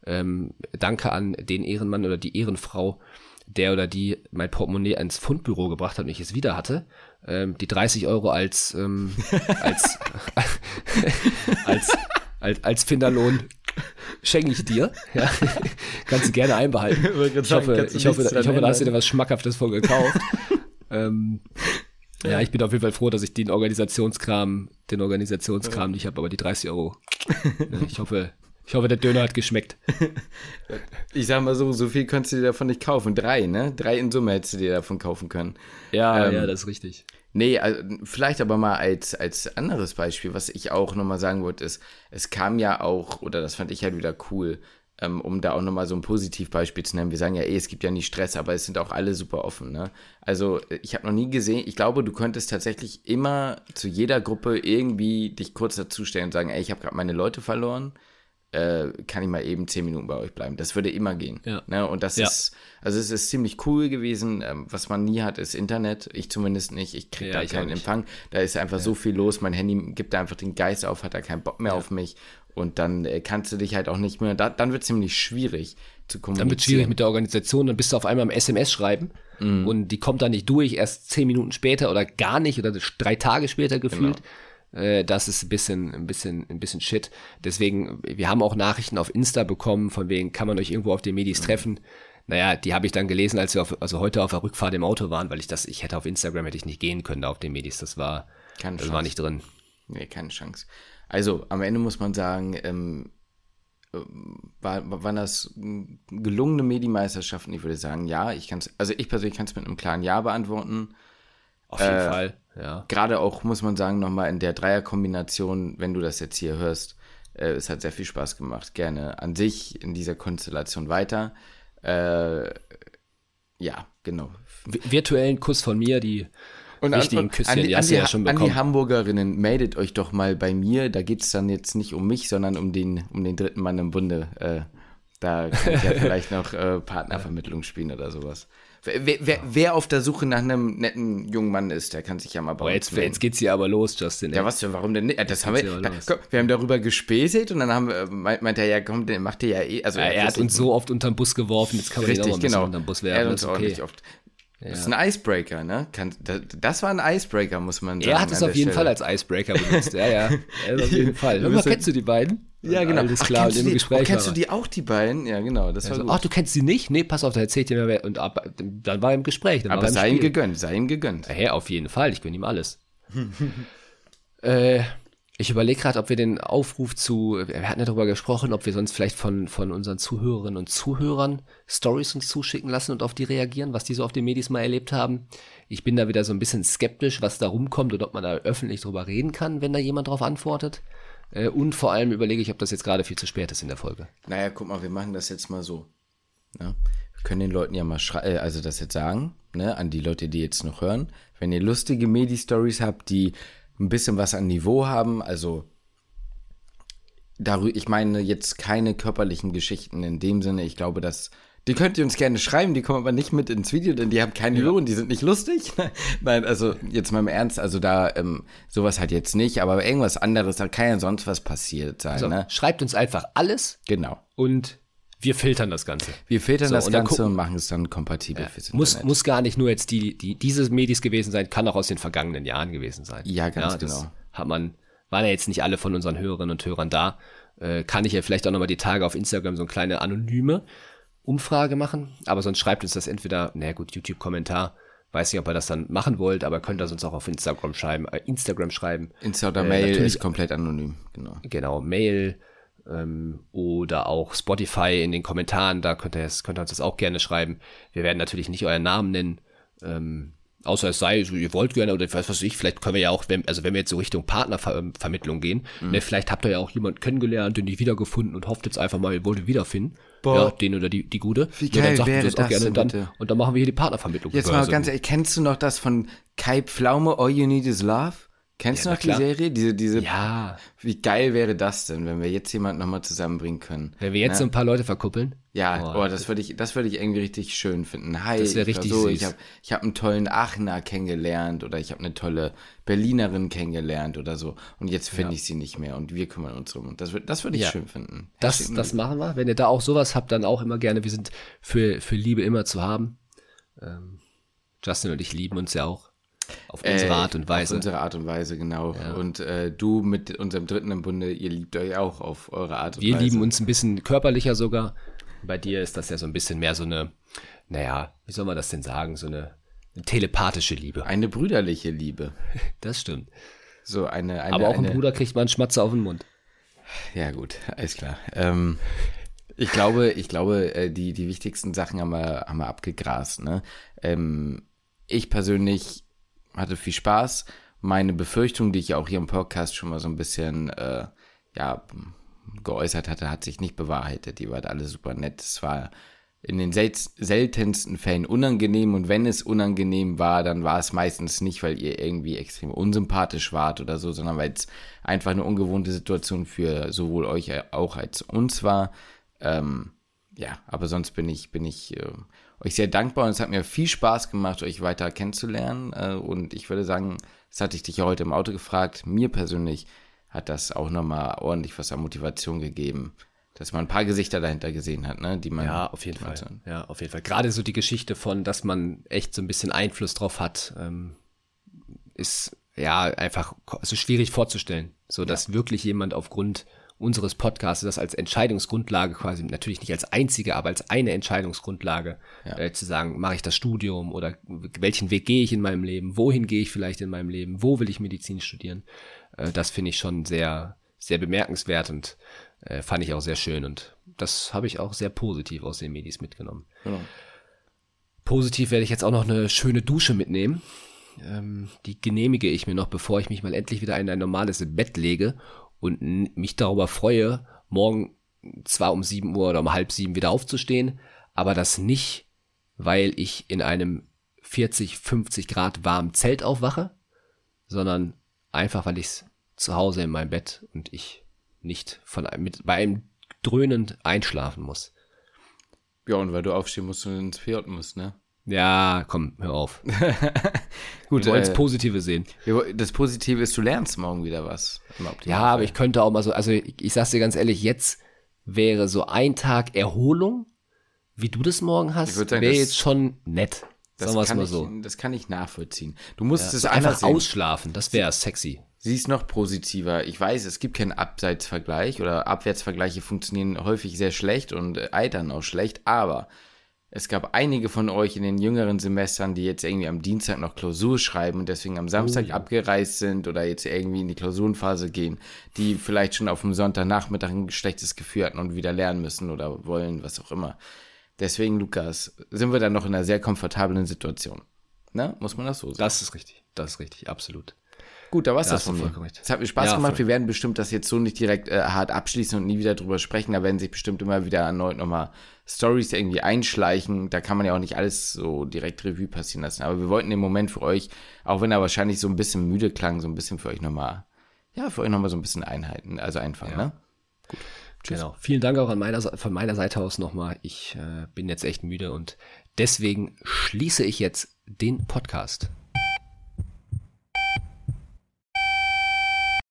Ähm, danke an den Ehrenmann oder die Ehrenfrau, der oder die mein Portemonnaie ins Fundbüro gebracht hat und ich es wieder hatte, ähm, die 30 Euro als, ähm, als, als, als, als Finderlohn schenke ich dir. Ja. Kannst du gerne einbehalten. Ich hoffe, ich hoffe, ich hoffe, da hast du dir was Schmackhaftes von gekauft. ähm, ja, ich bin auf jeden Fall froh, dass ich den Organisationskram, den Organisationskram nicht habe, aber die 30 Euro. ich hoffe, Ich hoffe, der Döner hat geschmeckt. ich sag mal so, so viel könntest du dir davon nicht kaufen. Drei, ne? Drei in Summe hättest du dir davon kaufen können. Ja, ähm, ja, das ist richtig. Nee, also vielleicht aber mal als, als anderes Beispiel, was ich auch nochmal sagen wollte, ist, es kam ja auch, oder das fand ich halt wieder cool, ähm, um da auch nochmal so ein Positivbeispiel zu nennen. Wir sagen ja, eh, es gibt ja nie Stress, aber es sind auch alle super offen. Ne? Also ich habe noch nie gesehen, ich glaube, du könntest tatsächlich immer zu jeder Gruppe irgendwie dich kurz dazustellen und sagen, ey, ich habe gerade meine Leute verloren äh, kann ich mal eben zehn Minuten bei euch bleiben. Das würde immer gehen. Ja. Ne? Und das ja. ist, also es ist ziemlich cool gewesen. Ähm, was man nie hat, ist Internet. Ich zumindest nicht. Ich kriege ja, da keinen Empfang. Da ist einfach so viel los. Mein Handy gibt da einfach den Geist auf, hat da keinen Bock mehr auf mich. Und dann äh, kannst du dich halt auch nicht mehr, da, dann wird es ziemlich schwierig zu kommunizieren. Dann wird es schwierig mit der Organisation. Dann bist du auf einmal im SMS schreiben mhm. und die kommt dann nicht durch, erst zehn Minuten später oder gar nicht oder drei Tage später gefühlt. Genau. Äh, das ist ein bisschen, ein bisschen, ein bisschen shit. Deswegen, wir haben auch Nachrichten auf Insta bekommen, von wegen, kann man euch irgendwo auf den Medis mhm. treffen? Naja, die habe ich dann gelesen, als wir auf, also heute auf der Rückfahrt im Auto waren, weil ich das, ich hätte auf Instagram hätte ich nicht gehen können da auf den Medis. Das war, keine das Chance. war nicht drin. Nee, keine Chance. Also, am Ende muss man sagen, ähm, äh, war, waren das gelungene Medi-Meisterschaften? Ich würde sagen, ja. Ich kann also ich persönlich kann es mit einem klaren Ja beantworten. Auf jeden äh, Fall, ja. Gerade auch, muss man sagen, nochmal in der Dreierkombination, wenn du das jetzt hier hörst, äh, es hat sehr viel Spaß gemacht. Gerne an sich in dieser Konstellation weiter. Äh, ja, genau. Virtuellen Kuss von mir, die und richtigen Küsschen, an die, die hast du ja schon bekommen. An die Hamburgerinnen, meldet euch doch mal bei mir. Da geht es dann jetzt nicht um mich, sondern um den, um den dritten Mann im Bunde. Äh, da kann ich ja vielleicht noch äh, Partnervermittlung spielen oder sowas. Wer, wer, wer, auf der Suche nach einem netten jungen Mann ist, der kann sich ja mal bei oh, jetzt, melden. Jetzt geht's hier aber los, Justin. Ja, was denn, warum denn nicht? Das haben wir, ja, komm, wir haben darüber gespäßelt und dann haben wir, meint, meint er ja, komm, den macht er ja eh. Also, ja, er hat uns so oft unterm Bus geworfen, jetzt kann man Richtig, ihn auch mal genau. unterm Bus werfen. Er hat uns ordentlich oft. Ja. Das ist ein Icebreaker, ne? das war ein Icebreaker, muss man sagen. Er hat es auf jeden Stelle. Fall als Icebreaker benutzt, ja, ja. auf jeden Fall. Hör kennst du die beiden? Ja, genau. Alles klar, ach, und im Gespräch. Oh, kennst du die auch, die beiden? Ja, genau. Das also, ach, du kennst sie nicht? Nee, pass auf, da erzählt ihr mir. Und ab, dann war er im Gespräch. Aber sei ihm gegönnt, sei ihm gegönnt. Ja, auf jeden Fall, ich gönne ihm alles. äh, ich überlege gerade, ob wir den Aufruf zu, wir hatten ja darüber gesprochen, ob wir sonst vielleicht von, von unseren Zuhörerinnen und Zuhörern Stories uns zuschicken lassen und auf die reagieren, was die so auf den Medis mal erlebt haben. Ich bin da wieder so ein bisschen skeptisch, was da rumkommt und ob man da öffentlich drüber reden kann, wenn da jemand drauf antwortet. Äh, und vor allem überlege ich, ob das jetzt gerade viel zu spät ist in der Folge. Naja, guck mal, wir machen das jetzt mal so. Ja? Wir können den Leuten ja mal äh, also das jetzt sagen, ne, an die Leute, die jetzt noch hören. Wenn ihr lustige Medi-Stories habt, die ein bisschen was an Niveau haben, also darüber, ich meine jetzt keine körperlichen Geschichten in dem Sinne, ich glaube, dass die könnt ihr uns gerne schreiben, die kommen aber nicht mit ins Video, denn die haben keine ja. und die sind nicht lustig. Nein, also jetzt mal im Ernst, also da ähm, sowas halt jetzt nicht, aber irgendwas anderes, da kann ja sonst was passiert sein. Also, ne? Schreibt uns einfach alles. Genau. Und wir filtern das Ganze. Wir filtern so, das und Ganze und machen es dann kompatibel ja. fürs Muss, muss gar nicht nur jetzt die, die, diese Medis gewesen sein, kann auch aus den vergangenen Jahren gewesen sein. Ja, ganz ja, genau. Hat man, waren ja jetzt nicht alle von unseren Hörerinnen und Hörern da. Äh, kann ich ja vielleicht auch nochmal die Tage auf Instagram so eine kleine anonyme Umfrage machen. Aber sonst schreibt uns das entweder, naja gut, YouTube-Kommentar. Weiß nicht, ob ihr das dann machen wollt, aber könnt das uns auch auf Instagram schreiben. Äh, Instagram schreiben. Insta oder äh, Mail ist komplett anonym, genau. Genau, Mail ähm, oder auch Spotify in den Kommentaren, da könnt ihr, könnt ihr uns das auch gerne schreiben. Wir werden natürlich nicht euren Namen nennen. Ähm, außer es sei, ihr wollt gerne, oder was weiß ich, vielleicht können wir ja auch, wenn, also wenn wir jetzt so Richtung Partnervermittlung gehen, mhm. ne, vielleicht habt ihr ja auch jemanden kennengelernt, den nicht wiedergefunden und hofft jetzt einfach mal, ihr wollt ihn wiederfinden. Boah. Ja, den oder die, die Gute. Wie geil ja, dann wäre das, auch gerne dann, und dann machen wir hier die Partnervermittlung. Jetzt mal ganz ehrlich, kennst du noch das von Kai Pflaume, All You Need Is Love? Kennst ja, du noch die Serie? Diese, diese, ja. Wie geil wäre das denn, wenn wir jetzt jemanden nochmal zusammenbringen können? Wenn wir jetzt ne? so ein paar Leute verkuppeln? Ja, oh, oh das würde ich, das würde ich irgendwie richtig schön finden. Hi, das wäre richtig so, süß. ich habe ich hab einen tollen Aachener kennengelernt oder ich habe eine tolle Berlinerin kennengelernt oder so. Und jetzt finde ja. ich sie nicht mehr und wir kümmern uns drum. Und das, das würde ich ja. schön finden. Das, das machen wir. Wenn ihr da auch sowas habt, dann auch immer gerne. Wir sind für, für Liebe immer zu haben. Ähm, Justin und ich lieben uns ja auch. Auf unsere äh, Art und Weise. Auf unsere Art und Weise, genau. Ja. Und äh, du mit unserem Dritten im Bunde, ihr liebt euch auch auf eure Art und Wir Weise. Wir lieben uns ein bisschen körperlicher sogar. Bei dir ist das ja so ein bisschen mehr so eine, naja, wie soll man das denn sagen, so eine, eine telepathische Liebe. Eine brüderliche Liebe. Das stimmt. So eine, eine Aber auch eine, ein Bruder kriegt mal einen Schmatzer auf den Mund. Ja, gut, alles klar. Ähm, ich glaube, ich glaube, äh, die, die wichtigsten Sachen haben wir, haben wir abgegrast. Ne? Ähm, ich persönlich hatte viel Spaß. Meine Befürchtung, die ich auch hier im Podcast schon mal so ein bisschen äh, ja, geäußert hatte, hat sich nicht bewahrheitet. Die waren alle super nett. Es war in den sel seltensten Fällen unangenehm und wenn es unangenehm war, dann war es meistens nicht, weil ihr irgendwie extrem unsympathisch wart oder so, sondern weil es einfach eine ungewohnte Situation für sowohl euch auch als uns war. Ähm, ja, aber sonst bin ich, bin ich äh, euch sehr dankbar und es hat mir viel Spaß gemacht, euch weiter kennenzulernen. Äh, und ich würde sagen, das hatte ich dich ja heute im Auto gefragt, mir persönlich hat das auch nochmal ordentlich was an Motivation gegeben, dass man ein paar Gesichter dahinter gesehen hat, ne, die man. Ja, auf jeden Fall. So ja, auf jeden Fall. Gerade so die Geschichte von, dass man echt so ein bisschen Einfluss drauf hat, ähm, ist ja einfach also schwierig vorzustellen. So, dass ja. wirklich jemand aufgrund unseres Podcasts das als Entscheidungsgrundlage quasi, natürlich nicht als einzige, aber als eine Entscheidungsgrundlage ja. äh, zu sagen, mache ich das Studium oder welchen Weg gehe ich in meinem Leben, wohin gehe ich vielleicht in meinem Leben, wo will ich Medizin studieren. Äh, das finde ich schon sehr, sehr bemerkenswert und äh, fand ich auch sehr schön und das habe ich auch sehr positiv aus den Medis mitgenommen. Genau. Positiv werde ich jetzt auch noch eine schöne Dusche mitnehmen. Ähm, die genehmige ich mir noch, bevor ich mich mal endlich wieder in ein normales Bett lege und mich darüber freue, morgen zwar um 7 Uhr oder um halb sieben wieder aufzustehen, aber das nicht, weil ich in einem 40, 50 Grad warmen Zelt aufwache, sondern einfach, weil ich es zu Hause in meinem Bett und ich nicht von einem, mit, bei einem dröhnend einschlafen muss. Ja, und weil du aufstehen musst und ins Fjord musst, ne? Ja, komm, hör auf. Gut, wir wollen das äh, Positive sehen. Das Positive ist, du lernst morgen wieder was. Ja, aber ich könnte auch mal so, also ich, ich sag's dir ganz ehrlich, jetzt wäre so ein Tag Erholung, wie du das morgen hast, wäre jetzt schon nett. Das sagen wir mal so. Ich, das kann ich nachvollziehen. Du musst ja, es so einfach, einfach ausschlafen, das wäre sexy. Sie ist noch positiver. Ich weiß, es gibt keinen Abseitsvergleich oder Abwärtsvergleiche funktionieren häufig sehr schlecht und eitern auch schlecht, aber es gab einige von euch in den jüngeren Semestern, die jetzt irgendwie am Dienstag noch Klausur schreiben und deswegen am Samstag oh, ja. abgereist sind oder jetzt irgendwie in die Klausurenphase gehen, die vielleicht schon auf dem Sonntagnachmittag ein schlechtes Gefühl hatten und wieder lernen müssen oder wollen, was auch immer. Deswegen, Lukas, sind wir dann noch in einer sehr komfortablen Situation. Ne? Muss man das so sagen? Das ist richtig. Das ist richtig, absolut. Gut, da war es das von mir. Es hat mir Spaß ja, gemacht. Voll. Wir werden bestimmt das jetzt so nicht direkt äh, hart abschließen und nie wieder drüber sprechen. Da werden sich bestimmt immer wieder erneut nochmal Stories irgendwie einschleichen. Da kann man ja auch nicht alles so direkt Revue passieren lassen. Aber wir wollten den Moment für euch, auch wenn er wahrscheinlich so ein bisschen müde klang, so ein bisschen für euch nochmal, ja, für euch nochmal so ein bisschen einhalten. Also einfach, ja. ne? Gut. Tschüss. Genau. Vielen Dank auch an meiner, von meiner Seite aus nochmal. Ich äh, bin jetzt echt müde und deswegen schließe ich jetzt den Podcast.